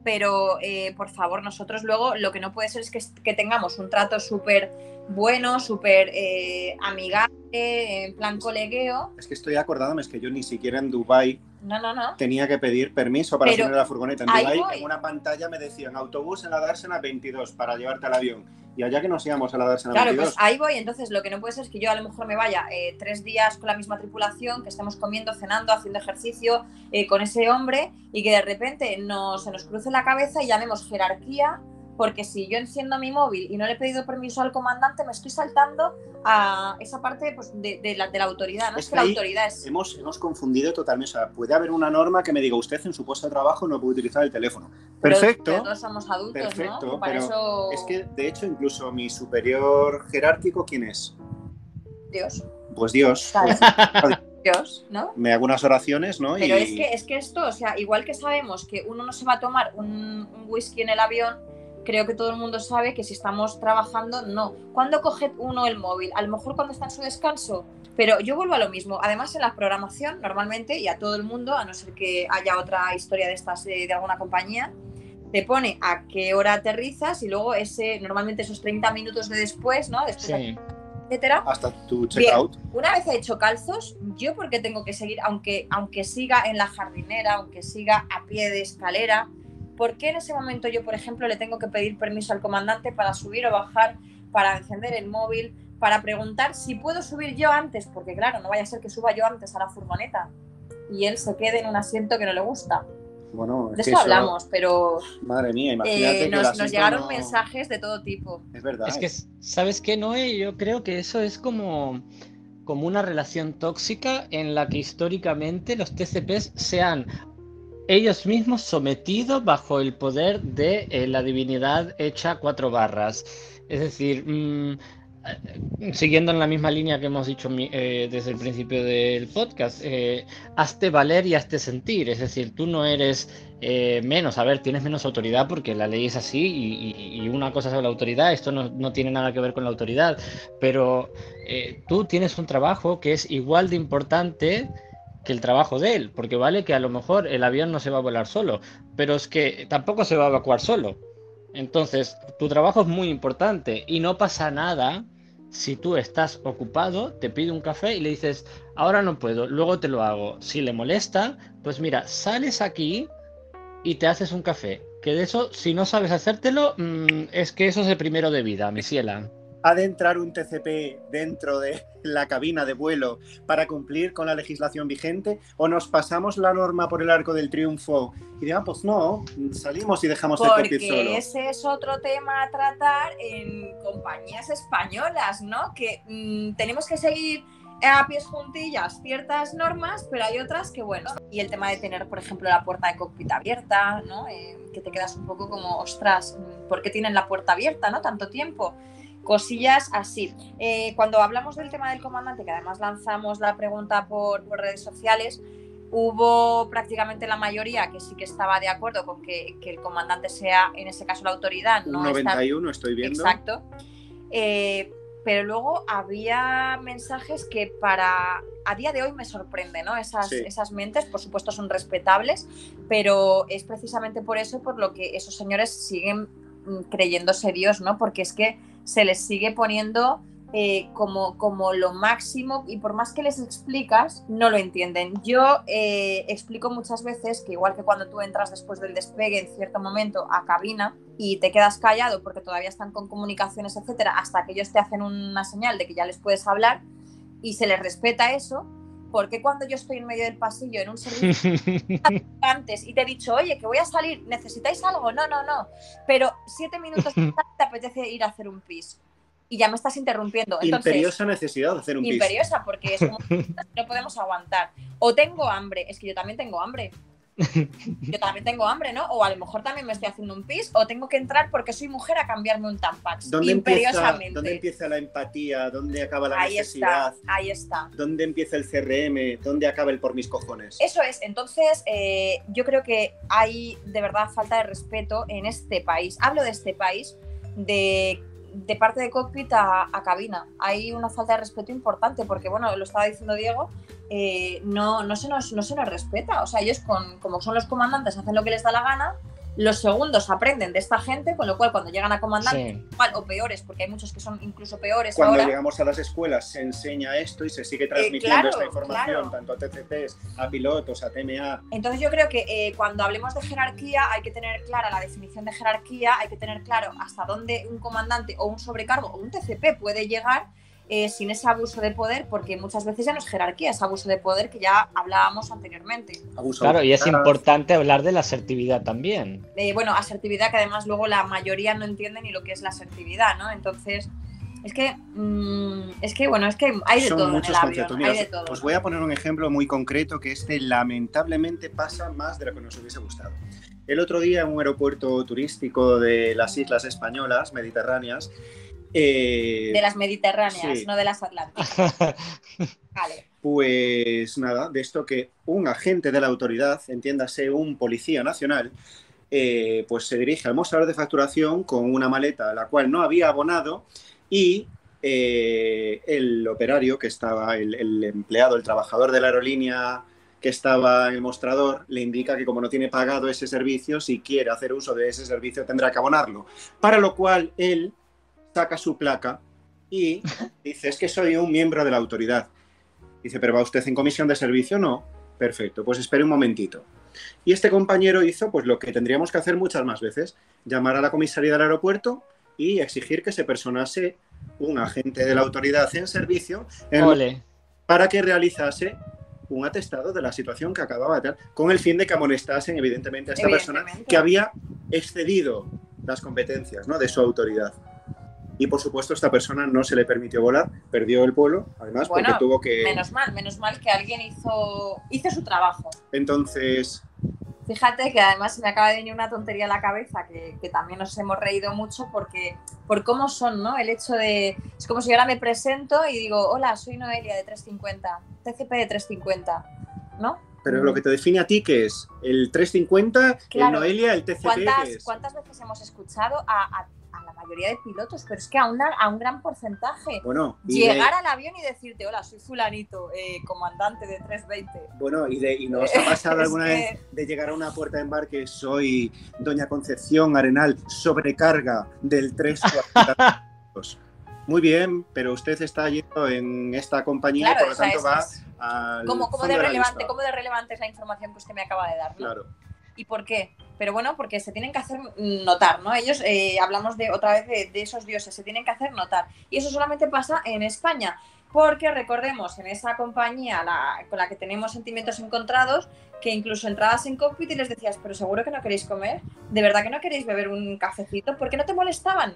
Pero, eh, por favor, nosotros luego lo que no puede ser es que, que tengamos un trato súper bueno, súper eh, amigable, en plan colegueo. Es que estoy acordándome, es que yo ni siquiera en Dubai No, no, no. tenía que pedir permiso para subir a la furgoneta. En Dubai voy. en una pantalla me decían autobús en la Dársena 22 para llevarte al avión. Y allá que nos íbamos a la Dársena Claro, 22. pues ahí voy. Entonces, lo que no puede ser es que yo a lo mejor me vaya eh, tres días con la misma tripulación, que estemos comiendo, cenando, haciendo ejercicio eh, con ese hombre y que de repente no, se nos cruce la cabeza y llamemos jerarquía, porque si yo enciendo mi móvil y no le he pedido permiso al comandante, me estoy saltando a esa parte pues, de, de la, de la autoridad. ¿no? Es Es, que la autoridad es. Hemos, hemos confundido totalmente. O sea, puede haber una norma que me diga usted en su puesto de trabajo no puede utilizar el teléfono. pero- Perfecto. pero todos somos adultos, Perfecto, ¿no? Para pero eso. Es que, de hecho, incluso mi superior jerárquico, ¿quién es? Dios. Pues Dios. Pues, Dios, ¿no? me hago unas oraciones, ¿no? Pero y es que, es que esto, o sea, igual que sabemos que uno no se va a tomar un, un whisky en el avión, creo que todo el mundo sabe que si estamos trabajando, no. ¿Cuándo coge uno el móvil? A lo mejor cuando está en su descanso. Pero yo vuelvo a lo mismo. Además, en la programación, normalmente, y a todo el mundo, a no ser que haya otra historia de estas de, de alguna compañía, te pone a qué hora aterrizas y luego ese, normalmente esos 30 minutos de después, ¿no? Después, Sí. etcétera. hasta tu checkout. Una vez he hecho calzos, yo porque tengo que seguir, aunque, aunque siga en la jardinera, aunque siga a pie de escalera, ¿por qué en ese momento yo, por ejemplo, le tengo que pedir permiso al comandante para subir o bajar, para encender el móvil, para preguntar si puedo subir yo antes? Porque claro, no vaya a ser que suba yo antes a la furgoneta y él se quede en un asiento que no le gusta. Bueno, es De que eso hablamos, pero Madre mía, imagínate eh, que nos, llegaron no- mensajes de todo tipo. Es verdad. Es que, ¿sabes qué, Noé? Yo creo que eso es como, como una relación tóxica en la que históricamente los TCPs se han ellos mismos sometidos bajo el poder de eh, la divinidad hecha cuatro barras. Es decir, mm, eh, siguiendo en la misma línea que hemos dicho eh, desde el principio del podcast, eh, hazte valer y hazte sentir. Es decir, tú no eres menos, a ver, tienes menos autoridad porque la ley es así y, y- una cosa es la autoridad, esto no, no tiene nada que ver con la autoridad, pero tú tienes un trabajo que es igual de importante que el trabajo de él, porque vale que a lo mejor el avión no se va a volar solo, pero es que tampoco se va a evacuar solo. Entonces, tu trabajo es muy importante y no pasa nada si tú estás ocupado, te pide un café y le dices, ahora no puedo, luego te lo hago. Si le molesta, pues mira, sales aquí y te haces un café. Que de eso, si no sabes hacértelo, mm, es que eso es el primero de vida, mi ciela. ¿Ha de entrar un TCP dentro de la cabina de vuelo para cumplir con la legislación vigente? ¿O nos pasamos la norma por el arco del triunfo y digamos, pues no, salimos y dejamos el cockpit solo? Porque ese es otro tema a tratar en compañías españolas, ¿no? Que mm, tenemos que seguir a pies juntillas ciertas normas, pero hay otras que, bueno, y el tema de tener, por ejemplo, la puerta de cockpit abierta, ¿no? Eh, que te quedas un poco como, ostras, mm, ¿por qué tienen la puerta abierta, ¿no? Tanto tiempo. Cosillas así. Eh, cuando hablamos del tema del comandante, que además lanzamos la pregunta por, por redes sociales, hubo prácticamente la mayoría que sí que estaba de acuerdo con que, que el comandante sea, en ese caso, la autoridad. No estar- 91 estoy viendo. Exacto. Eh, pero luego había mensajes que para a día de hoy me sorprende, ¿no? Esas, Sí. esas mentes, por supuesto, son respetables, pero es precisamente por eso por lo que esos señores siguen mm, creyéndose Dios, ¿no? Porque es que se les sigue poniendo eh, como, como lo máximo y por más que les explicas, no lo entienden. Yo eh, explico muchas veces que igual que cuando tú entras después del despegue en cierto momento a cabina y te quedas callado porque todavía están con comunicaciones, etcétera, hasta que ellos te hacen una señal de que ya les puedes hablar y se les respeta eso, ¿por qué cuando yo estoy en medio del pasillo en un servicio <laughs> antes y te he dicho, oye, que voy a salir, ¿necesitáis algo? No, no, no. Pero siete minutos <laughs> te apetece ir a hacer un pis. Y ya me estás interrumpiendo. Entonces, Imperiosa necesidad de hacer un pis. imperiosa, porque es como, no podemos aguantar. O tengo hambre, es que yo también tengo hambre. <laughs> Yo también tengo hambre, ¿no? O a lo mejor también me estoy haciendo un pis, o tengo que entrar porque soy mujer a cambiarme un tampax. ¿Dónde empieza, imperiosamente. ¿Dónde empieza la empatía? ¿Dónde acaba la ahí necesidad? está, ahí está. ¿Dónde empieza el CRM? ¿Dónde acaba el por mis cojones? Eso es, entonces eh, yo creo que hay de verdad falta de respeto en este país. Hablo de este país, de, de parte de cockpit a, cabina. Hay una falta de respeto importante porque, bueno, lo estaba diciendo Diego, eh, no, no, se nos, no se nos respeta. O sea, ellos, con, como son los comandantes, hacen lo que les da la gana. Los segundos aprenden de esta gente, con lo cual cuando llegan a comandantes, Sí. igual, o peores, porque hay muchos que son incluso peores Cuando ahora. llegamos a las escuelas se enseña esto y se sigue transmitiendo claro, esta información claro. tanto a TCPs, a pilotos, a TMA. Entonces yo creo que eh, cuando hablemos de jerarquía hay que tener clara la definición de jerarquía, hay que tener claro hasta dónde un comandante o un sobrecargo o un TCP puede llegar eh, sin ese abuso de poder, porque muchas veces ya no es jerarquía, es abuso de poder que ya hablábamos anteriormente. Abuso Claro, y es importante hablar de la asertividad también. Eh, bueno, asertividad que además luego la mayoría no entiende ni lo que es la asertividad, ¿no? Entonces, es que, mm, es que bueno, es que hay de Son todo en muchos el avión, conceptos. Mira, hay de todo. os voy a poner un ejemplo muy concreto que este lamentablemente pasa más de lo que nos hubiese gustado. El otro día en un aeropuerto turístico de las islas españolas, mediterráneas, eh, De las mediterráneas, sí. no de las atlánticas. <laughs> Vale. Pues nada, de esto que un agente de la autoridad, entiéndase un policía nacional, eh, pues se dirige al mostrador de facturación con una maleta a la cual no había abonado y eh, el operario que estaba, el, el empleado, el trabajador de la aerolínea que estaba en el mostrador, le indica que como no tiene pagado ese servicio, si quiere hacer uso de ese servicio tendrá que abonarlo. Para lo cual él saca su placa y dice, es que soy un miembro de la autoridad. Dice, ¿pero va usted en comisión de servicio? No. Perfecto, pues espere un momentito. Y este compañero hizo pues lo que tendríamos que hacer muchas más veces, llamar a la comisaría del aeropuerto y exigir que se personase un agente de la autoridad en servicio en- Ole. para que realizase un atestado de la situación que acababa de tener, con el fin de que amonestasen evidentemente a esta persona que había excedido las competencias ¿no? de su autoridad. Y por supuesto esta persona no se le permitió volar, perdió el vuelo, además Bueno, porque tuvo que... Menos mal, menos mal que alguien hizo, hizo su trabajo. Entonces, Fíjate que además se me acaba de venir una tontería a la cabeza que, que también nos hemos reído mucho porque por cómo son, ¿no? El hecho de. Es como si yo ahora me presento y digo, hola, soy Noelia de 350, TCP de 350, ¿no? pero lo que te define a ti que es el 350, el Claro. Noelia, el TCP, ¿qué ¿Cuántas? ¿Cuántas veces hemos escuchado a, a- mayoría de pilotos? Pero es que a, una- a un gran porcentaje. Bueno, de- Llegar al avión y decirte, hola, soy fulanito, eh, comandante de 320. Bueno, y, de, y nos ha <laughs> pasado alguna que- vez de llegar a una puerta de embarque, soy Doña Concepción Arenal, sobrecarga del 340. <laughs> Muy bien, pero usted está yendo en esta compañía, Claro, por lo tanto es- va al ¿Cómo, cómo de relevante, lista. ¿Cómo de relevante es la información que usted me acaba de dar? ¿no? Claro. ¿Y por qué? Pero bueno, porque se tienen que hacer notar, ¿no? Ellos, eh, hablamos de otra vez de, de esos dioses, se tienen que hacer notar. Y eso solamente pasa en España. Porque recordemos, en esa compañía la- con la que tenemos sentimientos encontrados, que incluso entrabas en cockpit y les decías, pero seguro que no queréis comer, de verdad que no queréis beber un cafecito, ¿por qué no te molestaban?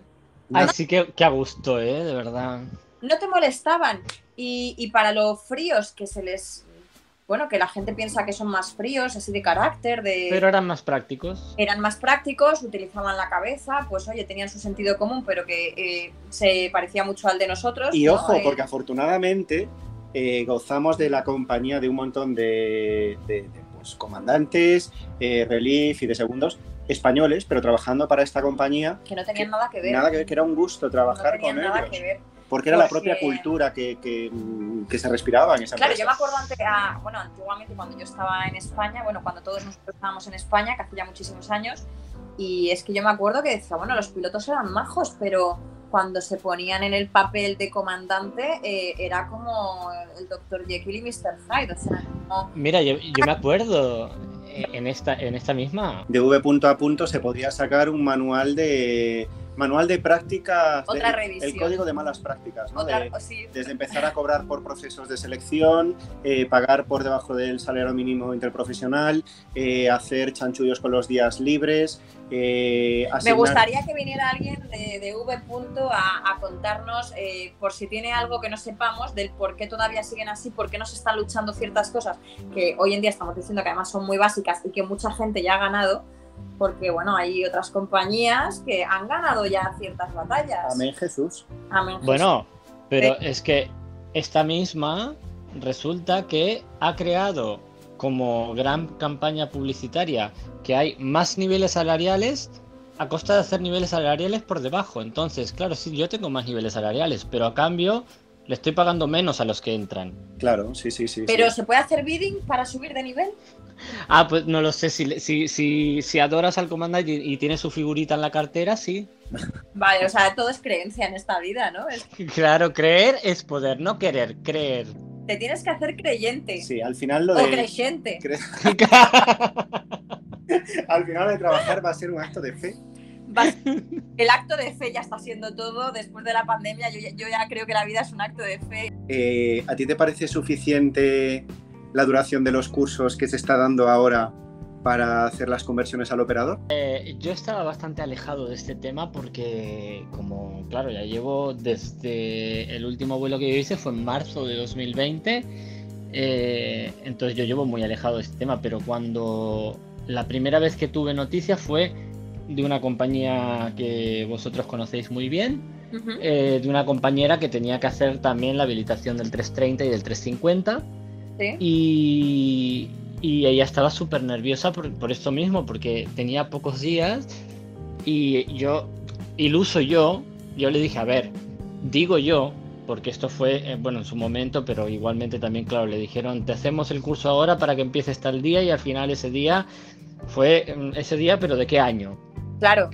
Ay, sí que, que a gusto, ¿eh? De verdad. no te molestaban. Y, y para lo fríos que se les. Bueno, que la gente piensa que son más fríos, así de carácter, de. Pero eran más prácticos. Eran más prácticos, utilizaban la cabeza, pues oye, tenían su sentido común, pero que eh, se parecía mucho al de nosotros. Y ¿no? ojo, Eh, porque afortunadamente eh, gozamos de la compañía de un montón de, de- de, pues, comandantes, eh, relief y de segundos españoles, pero trabajando para esta compañía. que no tenían nada que ver. Nada que ver, que era un gusto no trabajar tenían con nada ellos. que ver. Porque era la Porque- propia cultura que, que, que se respiraba en esa Claro, yo empresa. me acuerdo antes, ah, bueno, antiguamente cuando yo estaba en España, bueno, cuando todos nosotros estábamos en España, que hace ya muchísimos años, y es que yo me acuerdo que decía, bueno, los pilotos eran majos, pero cuando se ponían en el papel de comandante eh, era como el Dr. Jekyll y Mr. Hyde, o sea, como- Mira, yo, yo me acuerdo eh, en esta, en esta misma. De V punto a punto se podría sacar un manual de manual de prácticas, de- Otra el revisión. código de malas prácticas, ¿no? Otra- De- sí. desde empezar a cobrar por procesos de selección, eh, pagar por debajo del salario mínimo interprofesional, eh, hacer chanchullos con los días libres, eh, Me asignar- gustaría que viniera alguien de, de V. a, a contarnos, eh, por si tiene algo que no sepamos, del por qué todavía siguen así, por qué no se están luchando ciertas cosas que hoy en día estamos diciendo que además son muy básicas y que mucha gente ya ha ganado, porque bueno, hay otras compañías que han ganado ya ciertas batallas. Amén Jesús. Amén. Bueno, pero es que esta misma resulta que ha creado como gran campaña publicitaria que hay más niveles salariales a costa de hacer niveles salariales por debajo. Entonces, claro, sí, yo tengo más niveles salariales, pero a cambio le estoy pagando menos a los que entran. Claro, sí, sí, sí. Pero sí. ¿se puede hacer bidding para subir de nivel? Ah, pues no lo sé, si, si, si, si adoras al comandante y, y tiene su figurita en la cartera, sí. Vale, o sea, todo es creencia en esta vida, ¿no? Es- <laughs> Claro, creer es poder, no querer, creer. te tienes que hacer creyente Sí, al final lo o de, creyente. cre- <laughs> al final de trabajar va a ser un acto de fe. El acto de fe ya está siendo todo. Después de la pandemia, yo, ya- yo ya creo que la vida es un acto de fe. Eh, ¿A ti te parece suficiente la duración de los cursos que se está dando ahora para hacer las conversiones al operador? Eh, Yo estaba bastante alejado de este tema porque, como, claro, ya llevo desde el último vuelo que yo hice fue en marzo de 2020, eh, entonces yo llevo muy alejado de este tema, pero cuando la primera vez que tuve noticias fue de una compañía que vosotros conocéis muy bien, Ujú. eh, de una compañera que tenía que hacer también la habilitación del 330 y del 350. Sí. Y, y ella estaba súper nerviosa por, por esto mismo, porque tenía pocos días y yo, iluso yo, yo le dije, a ver, digo yo, porque esto fue, eh, bueno, en su momento, pero igualmente también, claro, le dijeron, te hacemos el curso ahora para que empieces tal día y al final ese día fue mm, ese día, pero ¿de qué año? Claro.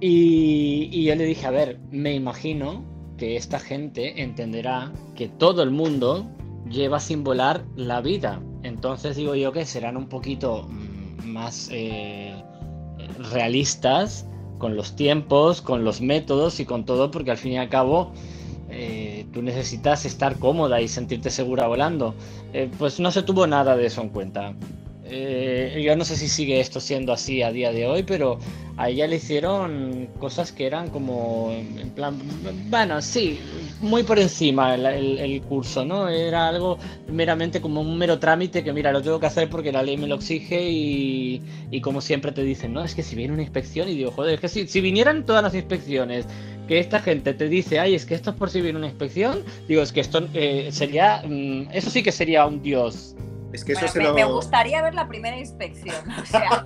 Y, y yo le dije, a ver, me imagino que esta gente entenderá que todo el mundo lleva sin volar la vida. Entonces digo yo que serán un poquito mm, más eh, realistas con los tiempos, con los métodos y con todo, porque al fin y al cabo eh, tú necesitas estar cómoda y sentirte segura volando. Eh, pues no se tuvo nada de eso en cuenta. Eh, yo no sé si sigue esto siendo así a día de hoy, pero a ella le hicieron cosas que eran como, en plan, bueno, sí, muy por encima el, curso, ¿no? Era algo meramente como un mero trámite que, mira, lo tengo que hacer porque la ley me lo exige y, y como siempre te dicen, no, es que si viene una inspección y digo, joder, es que si, si vinieran todas las inspecciones, que esta gente te dice, ay, es que esto es por si viene una inspección, digo, es que esto eh, sería, mm, eso sí que sería un dios. Es que eso Bueno, se me, lo... me gustaría ver la primera inspección. O sea,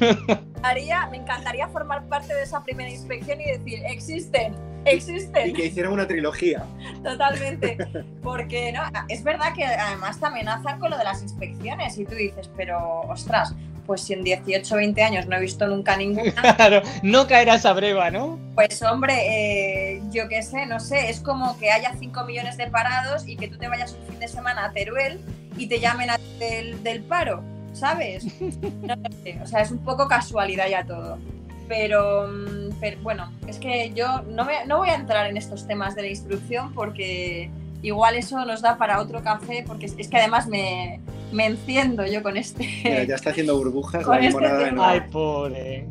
<laughs> me encantaría, me encantaría formar parte de esa primera inspección y decir, existen, existen. Y que hicieran una trilogía. Totalmente. <laughs> Porque no, es verdad que además te amenazan con lo de las inspecciones y tú dices, pero ostras, pues si en 18 o 20 años no he visto nunca ninguna, <laughs> Claro, no caerá esa breva, ¿no? pues hombre, eh, yo qué sé, no sé, es como que haya 5 millones de parados y que tú te vayas un fin de semana a Teruel y te llamen a del, del paro, ¿sabes? No sé, o sea, es un poco casualidad ya todo. Pero, mm, pero, bueno, es que yo no, me- no voy a entrar en estos temas de la instrucción porque igual eso nos da para otro café, porque es que además me, me enciendo yo con este. Mira, ya está haciendo burbujas <laughs> Con la este limonada de. Ay, pobre.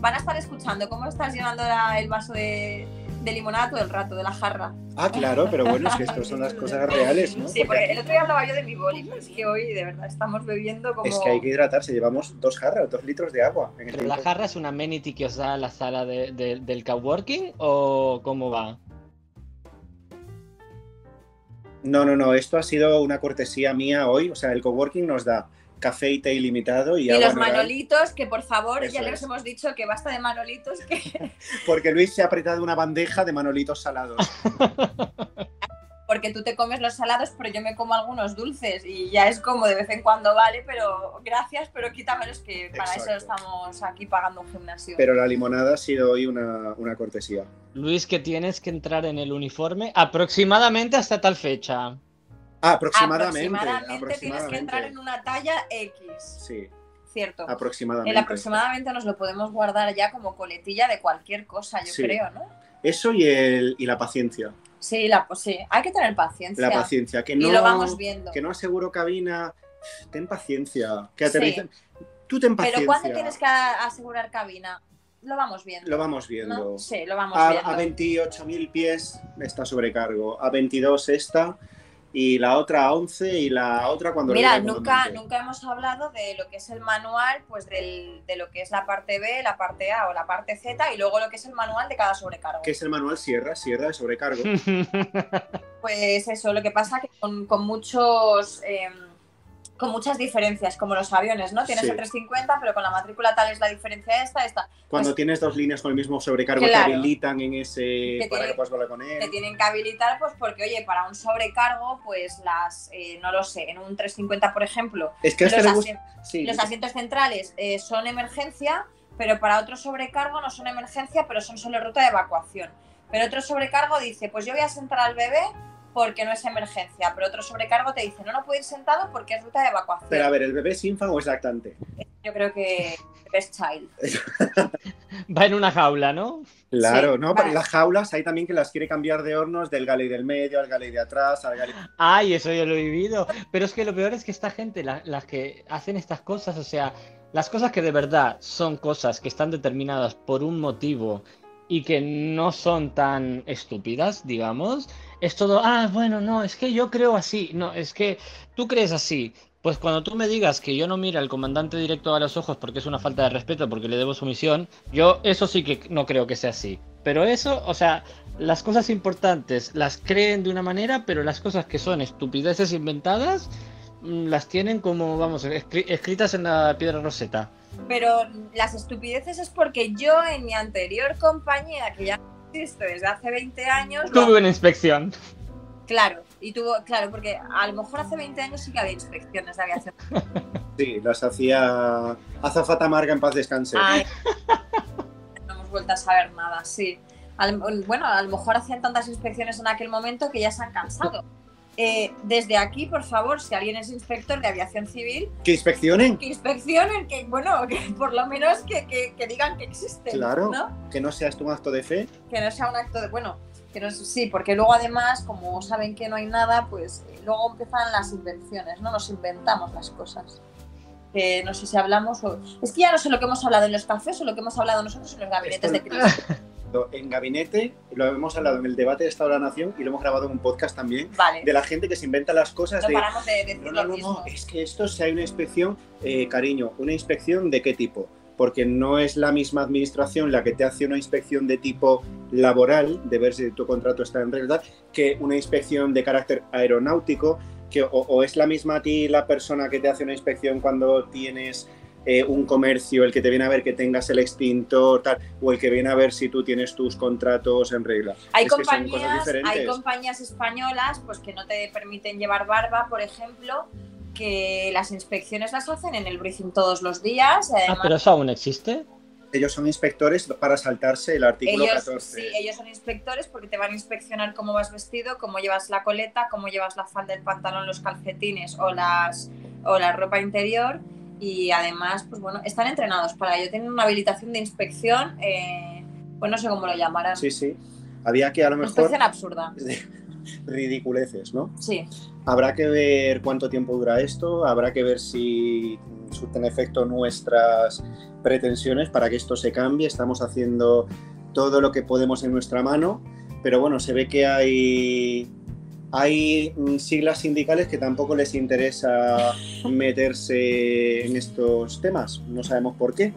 Van a estar escuchando cómo estás llenando la- el vaso de, de limonada todo el rato, de la jarra. Ah, claro, pero bueno, es que estas son las cosas <laughs> reales, ¿no? Sí, porque el otro día hablaba yo de mi boli, pero es que hoy de verdad estamos bebiendo como... Es que hay que hidratarse, llevamos dos jarras, dos litros de agua. En el ¿Pero la jarra es una amenity que os da la sala de- de- del coworking o cómo va? No, no, no, esto ha sido una cortesía mía hoy. O sea, el coworking nos da café y té ilimitado y, Y agua los mineral, manolitos, que por favor, Eso ya les es. hemos dicho que basta de manolitos, que <laughs> Porque Luis se ha apretado una bandeja de manolitos salados. <laughs> porque tú te comes los salados, pero yo me como algunos dulces y ya es como de vez en cuando vale, pero gracias, pero quítamelos que para eso estamos aquí pagando un gimnasio. Pero la limonada ha sido hoy una, una cortesía. Luis, que tienes que entrar en el uniforme aproximadamente hasta tal fecha. Ah, aproximadamente. Aproximadamente tienes que entrar en una talla X. Sí. cierto. aproximadamente. El aproximadamente nos lo podemos guardar ya como coletilla de cualquier cosa, yo Sí. creo, ¿no? Eso y, el, y la paciencia. Sí, la, pues sí, hay que tener paciencia. La paciencia. Que no, y lo vamos viendo. que no aseguro cabina. Ten paciencia. Que Sí. aterricen. Tú ten paciencia. Pero ¿cuándo tienes que asegurar cabina? Lo vamos viendo. Lo vamos ¿no? viendo. Sí, lo vamos A, viendo. a 28.000 pies está sobrecargo. A 22 esta. Y la otra a 11 y la otra cuando Mira, nunca, nunca hemos hablado de lo que es el manual, pues del, de lo que es la parte B, la parte A o la parte Z y luego lo que es el manual de cada sobrecargo. ¿Qué es el manual Sierra? Sierra de sobrecargo. <laughs> Pues eso, lo que pasa que con, con muchos eh, con muchas diferencias, como los aviones, ¿no? Tienes Sí. el 350, pero con la matrícula tal es la diferencia esta, esta. Cuando Pues- tienes dos líneas con el mismo sobrecargo Claro. te habilitan en ese Que para tiene- que puedas volar con él. Te tienen que habilitar, pues porque, oye, para un sobrecargo, pues las, eh, no lo sé, en un 350, por ejemplo, Es que a los, este le gusta. asi- Sí, los asientos centrales eh, son emergencia, pero para otro sobrecargo no son emergencia, pero son solo ruta de evacuación. Pero otro sobrecargo dice, pues yo voy a sentar al bebé porque no es emergencia, pero otro sobrecargo te dice, no, no puede ir sentado porque es ruta de evacuación. Pero a ver, ¿el bebé es infant o es lactante? Yo creo que best child. <laughs> Va en una jaula, ¿no? Claro, Sí, ¿no? vale. Las jaulas hay también que las quiere cambiar de hornos del galley del medio al galley de atrás, al galley... Ay, eso yo lo he vivido. Pero es que lo peor es que esta gente, la- las que hacen estas cosas, o sea, las cosas que de verdad son cosas que están determinadas por un motivo y que no son tan estúpidas, digamos, es todo, ah, bueno, no, es que yo creo así, no, es que tú crees así. Pues cuando tú me digas que yo no mira al comandante directo a los ojos porque es una falta de respeto, porque le debo su misión, yo eso sí que no creo que sea así. Pero eso, o sea, las cosas importantes las creen de una manera, pero las cosas que son estupideces inventadas mm, las tienen como, vamos, escri- escritas en la piedra roseta. Pero las estupideces es porque yo en mi anterior compañía, que ya existe desde hace 20 años, lo- Tuve una inspección. claro, y tuvo, claro, porque a lo mejor hace 20 años sí que había inspecciones de aviación. <laughs> Sí, las hacía Azafata Marga en paz descanse. Ay, no hemos vuelto a saber nada, sí. Al- bueno, a lo mejor hacían tantas inspecciones en aquel momento que ya se han cansado. Eh, desde aquí, por favor, si alguien es inspector de aviación civil, ¿Que inspeccionen? que inspeccionen, que bueno, que por lo menos que, que- que digan que existen, Claro. ¿no? Que no sea esto un acto de fe. Que no sea un acto de, bueno, que no, sí, porque luego además, como saben que no hay nada, pues eh, luego empiezan las invenciones, ¿no? Nos inventamos las cosas. Que no sé si hablamos o... Es que ya no sé lo que hemos hablado en los cafés o lo que hemos hablado nosotros en los gabinetes de crisis. <laughs> En gabinete, lo hemos hablado en el debate de Estado de la Nación y lo hemos grabado en un podcast también, Vale, de la gente que se inventa las cosas no de... paramos de decir No, no, no, mismo. no, es que esto, si hay una inspección, eh, cariño, ¿una inspección de qué tipo? Porque no es la misma administración la que te hace una inspección de tipo laboral, de ver si tu contrato está en regla, que una inspección de carácter aeronáutico, que, o, o es la misma a ti la persona que te hace una inspección cuando tienes eh, un comercio, el que te viene a ver que tengas el extintor, tal, o el que viene a ver si tú tienes tus contratos en regla. Hay Es compañías, hay compañías españolas pues que no te permiten llevar barba, por ejemplo, que las inspecciones las hacen en el briefing todos los días. Ah, Además, pero eso aún existe. Ellos son inspectores para saltarse el artículo ellos, 14. sí, ellos son inspectores porque te van a inspeccionar cómo vas vestido, cómo llevas la coleta, cómo llevas la falda, el pantalón, los calcetines o las o la ropa interior y además, pues bueno, están entrenados para ello. Tienen una habilitación de inspección, eh, pues no sé cómo lo llamarán. Sí, sí. Había que a lo mejor Inspección absurda. <laughs> ridiculeces, ¿no? Sí. Habrá que ver cuánto tiempo dura esto, habrá que ver si surten efecto nuestras pretensiones para que esto se cambie. Estamos haciendo todo lo que podemos en nuestra mano, pero bueno, se ve que hay hay mm, siglas sindicales que tampoco les interesa meterse en estos temas. No sabemos por qué.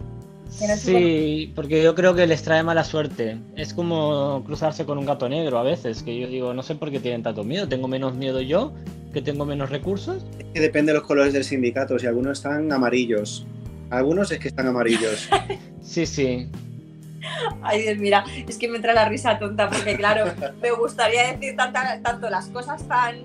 Sí, porque yo creo que les trae mala suerte. Es como cruzarse con un gato negro a veces, que yo digo, no sé por qué tienen tanto miedo. ¿Tengo menos miedo yo? ¿Que tengo menos recursos? Es que depende de los colores del sindicato. Si algunos están amarillos, algunos es que están amarillos. <laughs> Sí, sí. Ay, Dios, mira, es que me entra la risa tonta porque, claro, <laughs> me gustaría decir tanta- tanto las cosas tan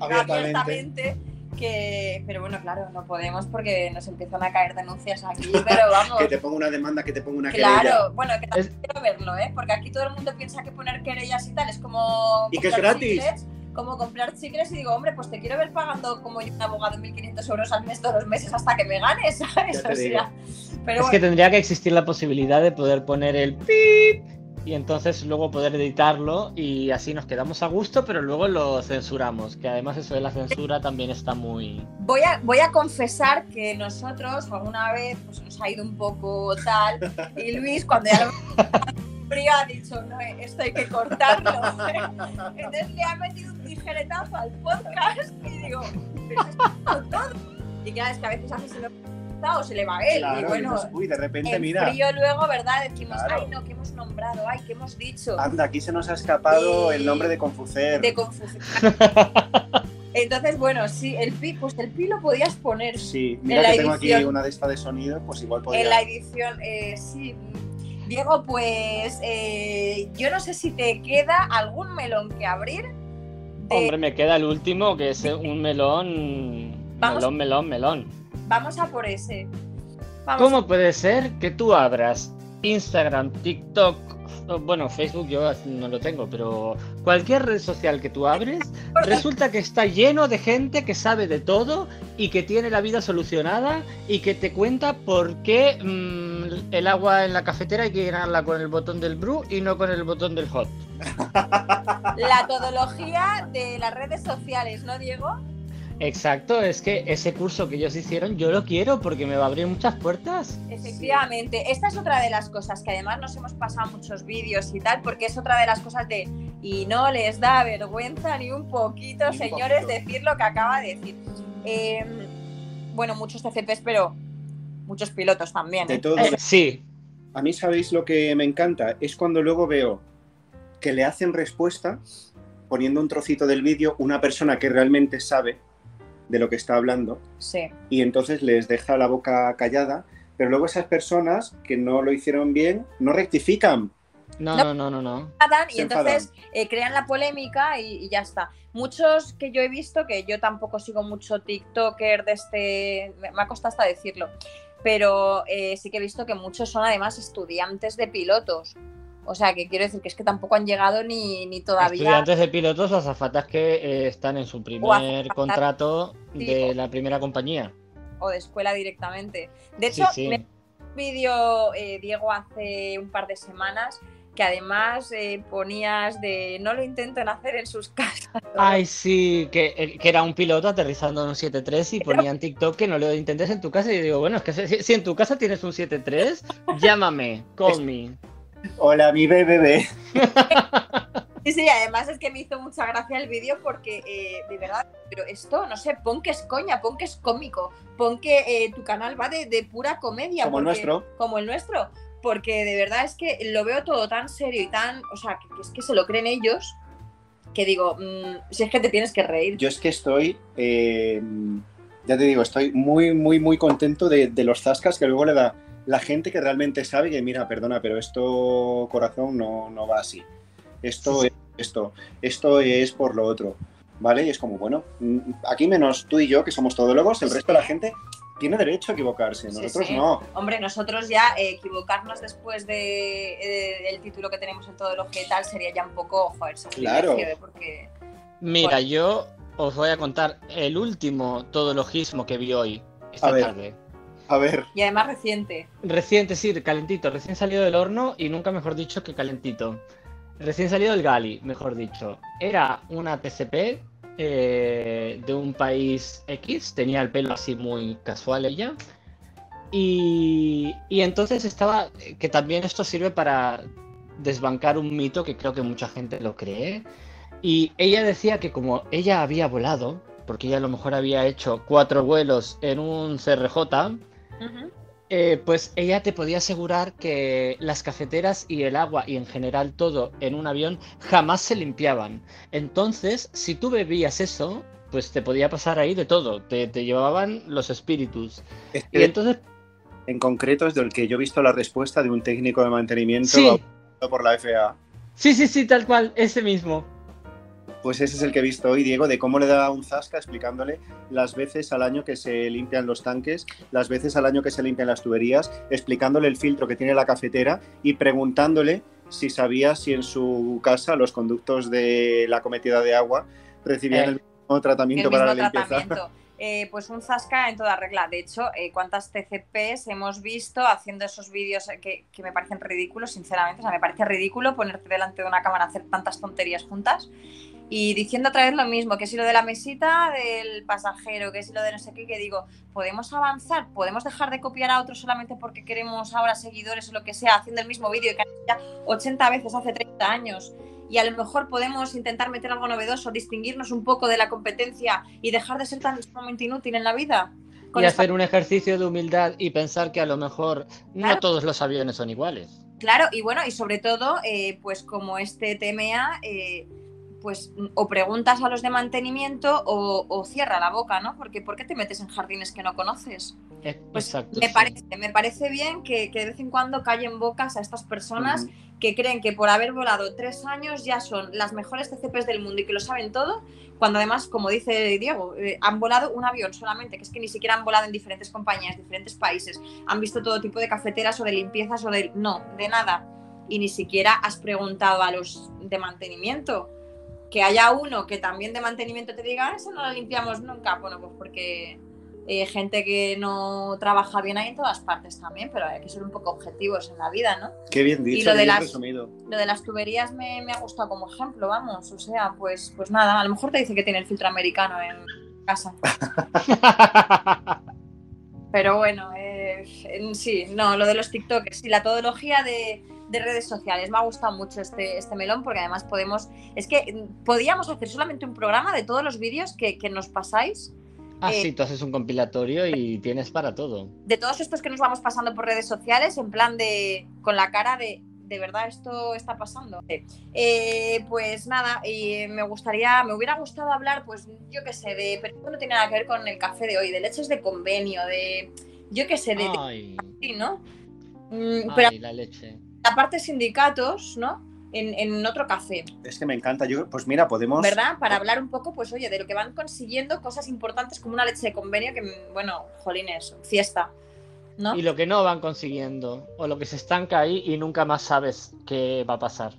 Abiertamente. abiertamente que. Pero bueno, claro, no podemos porque nos empiezan a caer denuncias aquí, pero vamos. que te ponga una demanda, que te ponga una querella. Claro, bueno, que también Es- quiero verlo, ¿eh? Porque aquí todo el mundo piensa que poner querellas y tal es como. Y que es gratis. chicles. Como comprar chicles y digo, hombre, pues te quiero ver pagando como yo un abogado 1.500 euros al mes todos los meses hasta que me ganes, <laughs> ¿sabes? O sea, pero es bueno, que tendría que existir la posibilidad de poder poner el pip y entonces luego poder editarlo y así nos quedamos a gusto, pero luego lo censuramos, que además eso de la censura también está muy... voy a, voy a confesar que nosotros alguna vez pues, nos ha ido un poco tal y Luis cuando ya lo ha dicho, no, esto hay que cortarlo. <laughs> Entonces le ha metido un tijeretazo al podcast y digo, pero esto es todo. Y claro, es que a veces hace se lo o se le va a él. y Claro, bueno, dices, uy, de repente, en mira, frío luego, ¿verdad? Decimos, Claro. ay, no, que hemos nombrado, ay, que hemos dicho. anda, aquí se nos ha escapado Y- el nombre de Confucer. De confusión. <laughs> Entonces, bueno, sí, el pi, pues el pi lo podías poner Sí, En mira la que tengo aquí una de esta de sonido, pues igual podría. en la edición. eh, sí. Diego, pues eh, yo no sé si te queda algún melón que abrir. de- Hombre, me queda el último, que es <laughs> un melón... Vamos. Melón, melón, melón. Vamos a por ese. Vamos ¿Cómo puede ser que tú abras Instagram, TikTok, bueno, Facebook yo no lo tengo, pero cualquier red social que tú abres, resulta que está lleno de gente que sabe de todo y que tiene la vida solucionada y que te cuenta por qué mm, el agua en la cafetera hay que llenarla con el botón del brew y no con el botón del hot. La todología de las redes sociales, ¿no, Diego? Exacto, es que ese curso que ellos hicieron yo lo quiero porque me va a abrir muchas puertas. Efectivamente, esta es otra de las cosas que además nos hemos pasado muchos vídeos y tal, porque es otra de las cosas de y no les da vergüenza ni un poquito, Ni un señores, poquito. decir lo que acaba de decir. Eh, bueno, muchos TCPs, pero muchos pilotos también. De ¿eh? todo. Eh, sí, A mí, ¿sabéis lo que me encanta? Es cuando luego veo que le hacen respuesta poniendo un trocito del vídeo una persona que realmente sabe de lo que está hablando Sí. y entonces les deja la boca callada, pero luego esas personas que no lo hicieron bien no rectifican. no, No. no, no, no, y entonces eh, crean la polémica y, y ya está. Muchos que yo he visto, que yo tampoco sigo mucho TikToker de este, me me ha costado hasta decirlo, pero eh, sí que he visto que muchos son además estudiantes de pilotos. O sea, que quiero decir que es que tampoco han llegado ni, ni todavía. Estudiantes de pilotos o azafatas que eh, están en su primer contrato sí, de o- la primera compañía. o de escuela directamente. De Sí, hecho, sí. me un vídeo, eh, Diego, hace un par de semanas que además eh, ponías de no lo intenten hacer en sus <laughs> casas. Ay, sí, que, eh, que era un piloto aterrizando en un 7.3 y ponía en TikTok que no lo intentes en tu casa. Y yo digo, bueno, es que si, si en tu casa tienes un 7.3, llámame, <laughs> call me. Hola, mi bebé. Sí, sí, además es que me hizo mucha gracia el vídeo porque eh, de verdad, pero esto, no sé, pon que es coña, pon que es cómico, pon que eh, tu canal va de, de pura comedia. Como el nuestro. Como el nuestro, porque de verdad es que lo veo todo tan serio y tan, o sea, que, que es que se lo creen ellos, que digo, mm, si es que te tienes que reír. Yo es que estoy, eh, ya te digo, estoy muy, muy, muy contento de, de los zascas que luego le da la gente que realmente sabe que, mira, perdona, pero esto, corazón, no, no va así. Esto Sí, es esto, esto es por lo otro, ¿vale? Y es como, bueno, mm, aquí menos tú y yo, que somos todólogos, el resto de la gente tiene derecho a equivocarse, nosotros sí. no. Hombre, nosotros ya eh, equivocarnos después de, eh, el título que tenemos en todo lo que tal sería ya un poco, joder, Claro. porque Mira, Bueno. yo os voy a contar el último todologismo que vi hoy, esta A ver. tarde. A ver, y además reciente. Reciente, sí, calentito, recién salido del horno y nunca mejor dicho que calentito. Recién salido del Gali, mejor dicho. Era una TCP eh, de un país X, tenía el pelo así muy casual ella. Y, y entonces estaba, que también esto sirve para desbancar un mito que creo que mucha gente lo cree. Y ella decía que como ella había volado, porque ella a lo mejor había hecho cuatro vuelos en un CRJ, Eh, pues ella te podía asegurar que las cafeteras y el agua y en general todo en un avión jamás se limpiaban. Entonces, si tú bebías eso, pues te podía pasar ahí de todo, te, te llevaban los espíritus. es Y entonces, en concreto es del que yo he visto la respuesta de un técnico de mantenimiento sí, por la FAA. sí, sí, sí, tal cual, ese mismo. Pues ese es el que he visto hoy, Diego, de cómo le da un zasca explicándole las veces al año que se limpian los tanques, las veces al año que se limpian las tuberías, explicándole el filtro que tiene la cafetera y preguntándole si sabía si en su casa los conductos de la cometida de agua recibían Eh. el mismo tratamiento el mismo para la limpieza. <laughs> Eh, pues un zasca en toda regla. De hecho, eh, ¿cuántas TCPs hemos visto haciendo esos vídeos que, que me parecen ridículos, sinceramente? O sea, me parece ridículo ponerte delante de una cámara a hacer tantas tonterías juntas y diciendo otra vez lo mismo, que si lo de la mesita del pasajero, que si lo de no sé qué, que digo, podemos avanzar, podemos dejar de copiar a otros solamente porque queremos ahora seguidores o lo que sea, haciendo el mismo vídeo que han hecho ya 80 veces hace 30 años y a lo mejor podemos intentar meter algo novedoso, distinguirnos un poco de la competencia y dejar de ser tan sumamente inútil en la vida. Con Y esta- hacer un ejercicio de humildad y pensar que a lo mejor no todos los aviones son iguales. Claro, y bueno, y sobre todo, eh, pues como este TMA, eh, pues o preguntas a los de mantenimiento o, o cierra la boca, ¿no? Porque ¿por qué te metes en jardines que no conoces? Eh, Pues Exacto. me sí. parece, me parece bien que, que de vez en cuando callen bocas a estas personas que creen que por haber volado tres años ya son las mejores TCPs del mundo y que lo saben todo, cuando además, como dice Diego, eh, han volado un avión solamente, que es que ni siquiera han volado en diferentes compañías, diferentes países, han visto todo tipo de cafeteras o de limpiezas o de... No, de nada. Y ni siquiera has preguntado a los de mantenimiento. Que haya uno que también de mantenimiento te diga, "Ah, eso no lo limpiamos nunca. Bueno, pues porque eh, gente que no trabaja bien hay en todas partes también, pero hay que ser un poco objetivos en la vida, ¿no? Qué bien dicho, lo de las- resumido. Lo de las tuberías me, me ha gustado como ejemplo, vamos. O sea, pues, pues nada, a lo mejor te dice que tiene el filtro americano en casa. <laughs> Pero bueno, eh, sí, no, lo de los TikTokers y la todología de, de redes sociales. Me ha gustado mucho este, este melón porque además podemos. Es que mm, podíamos hacer solamente un programa de todos los vídeos que, que nos pasáis, ah, Eh, sí, tú haces un compilatorio y tienes para todo. de todos estos que nos vamos pasando por redes sociales, en plan de. con la cara de. De verdad, esto está pasando. Eh, pues nada, y me gustaría, me hubiera gustado hablar, pues yo qué sé, de. Pero esto no tiene nada que ver con el café de hoy, de leches de convenio, de. Yo qué sé, de. de- Ay, sí, ¿no? Mm, pero ay, la leche. Aparte sindicatos, ¿no? En, en otro café, Es que me encanta. Yo, pues mira, podemos. ¿verdad? Para hablar un poco, pues oye, de lo que van consiguiendo, cosas importantes como una leche de convenio, que, bueno, jolines, fiesta, ¿no? Y lo que no van consiguiendo, o lo que se estanca ahí y nunca más sabes qué va a pasar.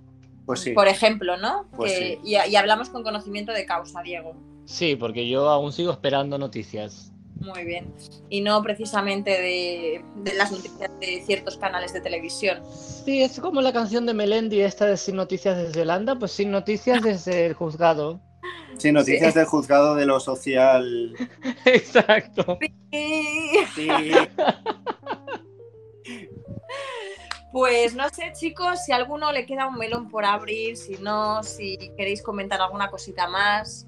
Pues sí. Por ejemplo, ¿no? Pues Que- y, y hablamos con conocimiento de causa, Diego. Sí, porque yo aún sigo esperando noticias. Muy bien. Y no precisamente de, de las noticias de ciertos canales de televisión. Sí, es como la canción de Melendi, esta de Sin Noticias desde Holanda, pues sin noticias <laughs> desde el juzgado. Sí, noticias del juzgado de lo social. <laughs> Exacto. Sí. Pues no sé, chicos, si a alguno le queda un melón por abrir, si no, si queréis comentar alguna cosita más.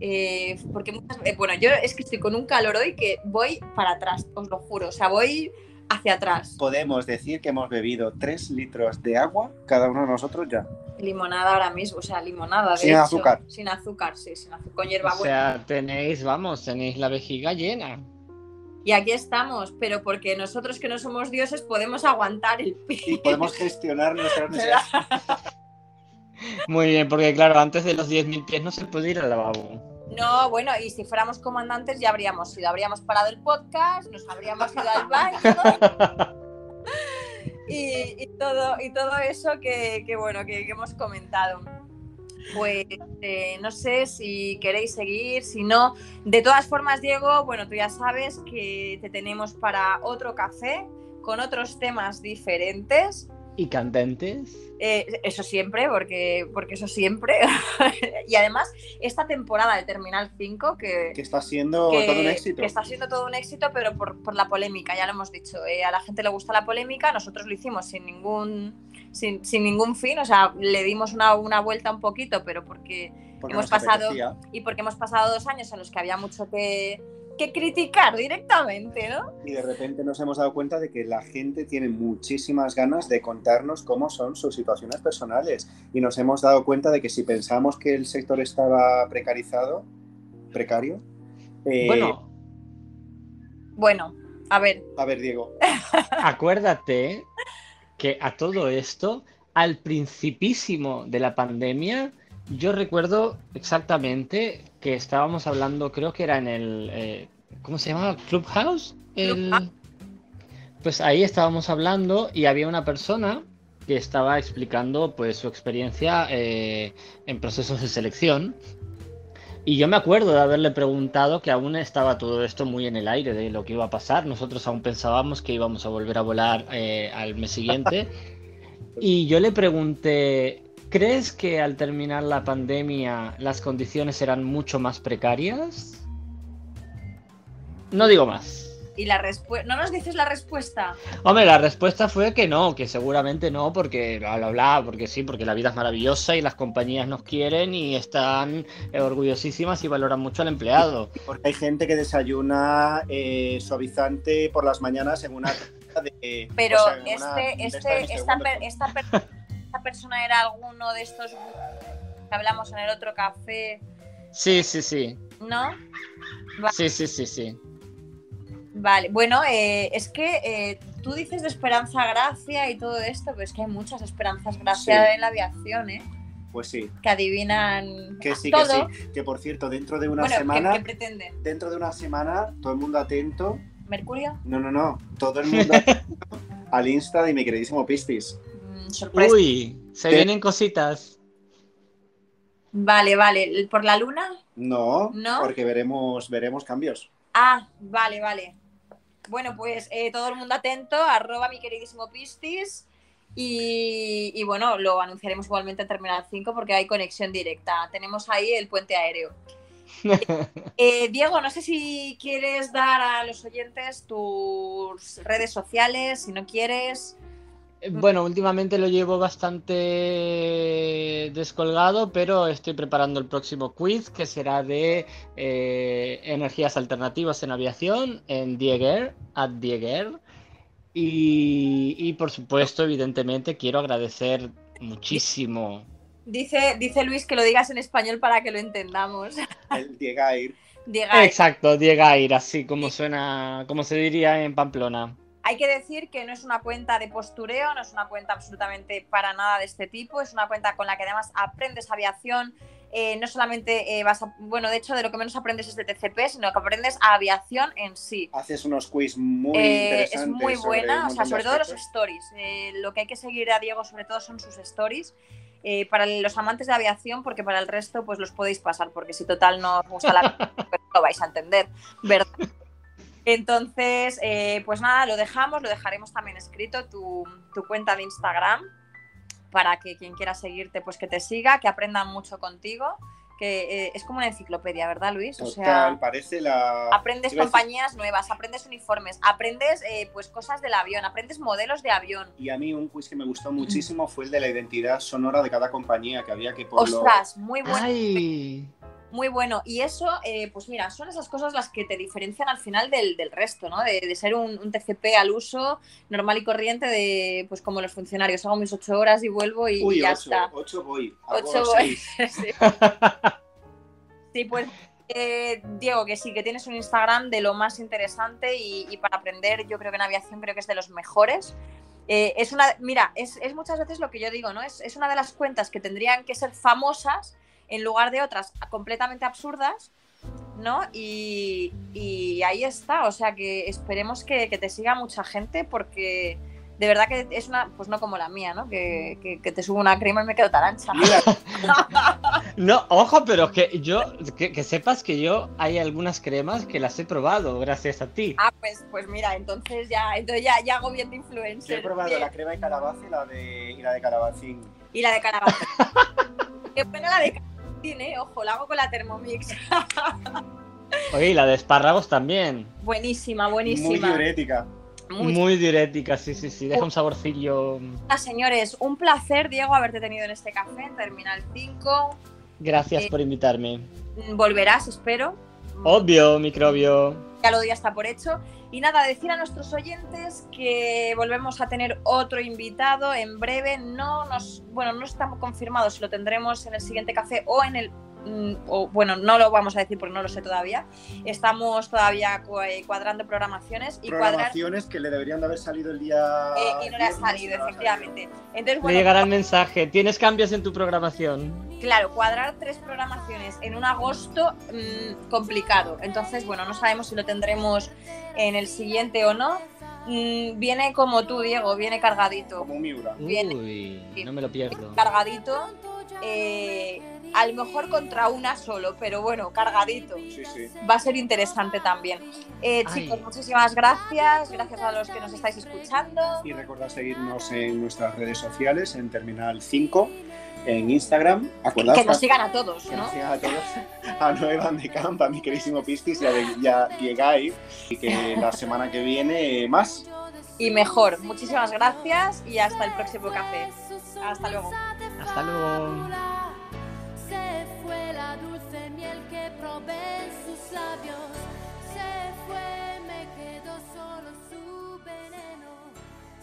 Eh, porque muchas eh, bueno, yo es que estoy con un calor hoy que voy para atrás, os lo juro. O sea, voy hacia atrás. Podemos decir que hemos bebido 3 litros de agua cada uno de nosotros ya. Limonada ahora mismo, o sea, limonada. de Sin hecho. azúcar. Sin azúcar, sí, sin azúcar, con O hierbabuena. sea, tenéis, vamos, tenéis la vejiga llena. Y aquí estamos, pero porque nosotros que no somos dioses podemos aguantar el Y pi. podemos gestionar nuestras <laughs> necesidades. <laughs> Muy bien, porque claro, antes de los 10.000 pies no se puede ir al lavabo. No, bueno, y si fuéramos comandantes ya habríamos ido, habríamos parado el podcast, nos habríamos ido al baño <laughs> y, y todo, y todo eso que, que, bueno, que, que hemos comentado. Pues eh, no sé si queréis seguir, si no. De todas formas, Diego, bueno, tú ya sabes que te tenemos para otro café con otros temas diferentes. ¿Y candentes? Eh, eso siempre, porque, porque eso siempre. <laughs> y además, esta temporada de Terminal 5, que, Que está siendo que- todo un éxito. que está siendo todo un éxito, pero por, por la polémica, ya lo hemos dicho. Eh, a la gente le gusta la polémica, nosotros lo hicimos sin ningún, sin, sin ningún fin, o sea, le dimos una, una vuelta un poquito, pero porque porque hemos pasado- apetecía. y porque hemos pasado dos años en los que había mucho que, que criticar directamente, ¿no? Y de repente nos hemos dado cuenta de que la gente tiene muchísimas ganas de contarnos cómo son sus situaciones personales. Y nos hemos dado cuenta de que si pensamos que el sector estaba precarizado, precario, eh, Bueno, Bueno, a ver, a ver, Diego, <laughs> acuérdate que a todo esto, al principísimo de la pandemia, yo recuerdo exactamente que estábamos hablando, creo que era en el, eh, ¿cómo se llama? Clubhouse. El- Clubhouse. Pues ahí estábamos hablando y había una persona que estaba explicando pues su experiencia eh, en procesos de selección Y yo me acuerdo de haberle preguntado que aún estaba todo esto muy en el aire de lo que iba a pasar. Nosotros aún pensábamos que íbamos a volver a volar eh, al mes siguiente. <laughs> Y yo le pregunté, ¿crees que al terminar la pandemia las condiciones serán mucho más precarias? No digo más. Y la respuesta. ¿No nos dices la respuesta? Hombre, la respuesta fue que no, que seguramente no, porque bla, bla, bla, porque sí, porque la vida es maravillosa y las compañías nos quieren y están eh, orgullosísimas y valoran mucho al empleado. Porque hay gente que desayuna eh, suavizante por las mañanas en una taza <laughs> de. Pero o sea, en una este, este, esta, per- esta per- esta persona era alguno de estos que hablamos en el otro café, Sí, sí, sí. ¿no? Sí, sí, sí, sí. Vale, bueno, eh, es que eh, tú dices de Esperanza Gracia y todo esto, pero es que hay muchas Esperanzas Gracia Sí. en la aviación, ¿eh? Pues sí, Que adivinan que sí, todo. que sí. Que por cierto, dentro de una bueno, ¿qué- semana, ¿qué, pretenden? dentro de una semana, todo el mundo atento. ¿Mercurio? No, no, no. Todo el mundo atento <laughs> al Insta de mi queridísimo Pistis. Sorpresa. Uy, se ¿Qué? vienen cositas. Vale, vale. ¿Por la luna? No, ¿No? porque veremos, veremos cambios. Ah, vale, vale. Bueno, pues eh, todo el mundo atento, arroba mi queridísimo Pistis. Y, y bueno, lo anunciaremos igualmente en Terminal 5 porque hay conexión directa. Tenemos ahí el puente aéreo. <laughs> Eh, Diego, no sé si quieres dar a los oyentes tus redes sociales, si no quieres. Bueno, últimamente lo llevo bastante descolgado, pero estoy preparando el próximo quiz que será de eh, energías alternativas en aviación en Dieguer, at Dieguer. Y, y por supuesto, evidentemente, quiero agradecer muchísimo. Dice, dice Luis que lo digas en español para que lo entendamos. <laughs> El Diegair. Diego, Exacto, Diegair, así como suena, como se diría en Pamplona. Hay que decir que no es una cuenta de postureo, no es una cuenta absolutamente para nada de este tipo, es una cuenta con la que además aprendes aviación, eh, no solamente eh, vas a, bueno, de hecho de lo que menos aprendes es de TCP, sino que aprendes aviación en sí. Haces unos quiz muy Eh, interesantes. es muy buena, o sea, sobre todo los stories. Eh, lo que hay que seguir a Diego sobre todo son sus stories. Para los amantes de aviación, porque para el resto pues los podéis pasar, porque si total no os gusta la <laughs> pues, lo vais a entender, ¿verdad? Entonces, eh, pues nada, lo dejamos, lo dejaremos también escrito, tu, tu cuenta de Instagram, para que quien quiera seguirte, pues que te siga, que aprenda mucho contigo, que eh, es como una enciclopedia, ¿verdad, Luis? O Total, sea, parece la. aprendes decir- compañías nuevas, aprendes uniformes, aprendes eh, pues cosas del avión, aprendes modelos de avión. Y a mí un quiz que me gustó muchísimo fue el de la identidad sonora de cada compañía, que había que por lo- Ostras, muy bueno. Ay, Muy bueno. Y eso, eh, pues mira, son esas cosas las que te diferencian al final del, del resto, ¿no? De, de ser un, un TCP al uso normal y corriente de, pues como los funcionarios, hago mis ocho horas y vuelvo y, Uy, y ya ocho, está. ocho voy. Ocho voy. seis. <laughs> sí. Sí, pues eh, Diego, que sí, que tienes un Instagram de lo más interesante y, y para aprender, yo creo que en aviación creo que es de los mejores. Eh, es una, mira, es, es muchas veces lo que yo digo, ¿no? Es, es una de las cuentas que tendrían que ser famosas en lugar de otras completamente absurdas, ¿no? Y, y ahí está, o sea que esperemos que, que te siga mucha gente porque de verdad que es una, pues no como la mía, ¿no? Que, que- que te subo una crema y me quedo tan ancha. Mira, <laughs> No, ojo, pero que yo, que, que sepas que yo hay algunas cremas que las he probado gracias a ti. Ah, pues, pues mira, entonces ya, entonces ya, ya hago bien de yo influencer. he probado Bien. la crema de calabaza y la de, y la de calabacín. Y la de calabaza. <laughs> Qué buena la de calabacín, eh. Ojo, la hago con la Thermomix. <laughs> Oye, y la de espárragos también. buenísima, Muy buenísima. diurética. Muy Muy diurética, sí, sí, sí. Deja un saborcillo. buena, señores. Un placer, Diego, haberte tenido en este café, en Terminal 5. Gracias Eh, por invitarme. Volverás, espero. Obvio, microbio. Ya lo ya está por hecho. Y nada, decir a nuestros oyentes que volvemos a tener otro invitado en breve. No nos, bueno, no está confirmado si lo tendremos en el siguiente café o en el o bueno, no lo vamos a decir porque no lo sé todavía. Estamos todavía eh, cuadrando programaciones y cuadrar Programaciones que le deberían de haber salido el día. eh, y no le ha salido, no efectivamente. Entonces, Le bueno, llegará el mensaje. ¿Tienes cambios en tu programación? claro, cuadrar tres programaciones en un agosto mm, complicado. Entonces, bueno, no sabemos si lo tendremos en el siguiente o no. Mm, viene como tú, Diego, viene cargadito. Como un Miura. Bien. Uy, no me lo pierdo. cargadito. eh, a lo mejor contra una solo, pero bueno, cargadito. Sí, sí. Va a ser interesante también. Eh, Ay. chicos, muchísimas gracias. Gracias a los que nos estáis escuchando. Y recordad seguirnos en nuestras redes sociales, en Terminal 5, en Instagram. Acordaos Que nos sigan a todos, que ¿no? nos sigan a todos, a Noé Van de Camp, a mi queridísimo Pistis y a de- y a Diegai, y que la semana que viene más. Y mejor. Muchísimas gracias y hasta el próximo café. Hasta luego. Hasta luego fue la dulce miel que probé en sus labios.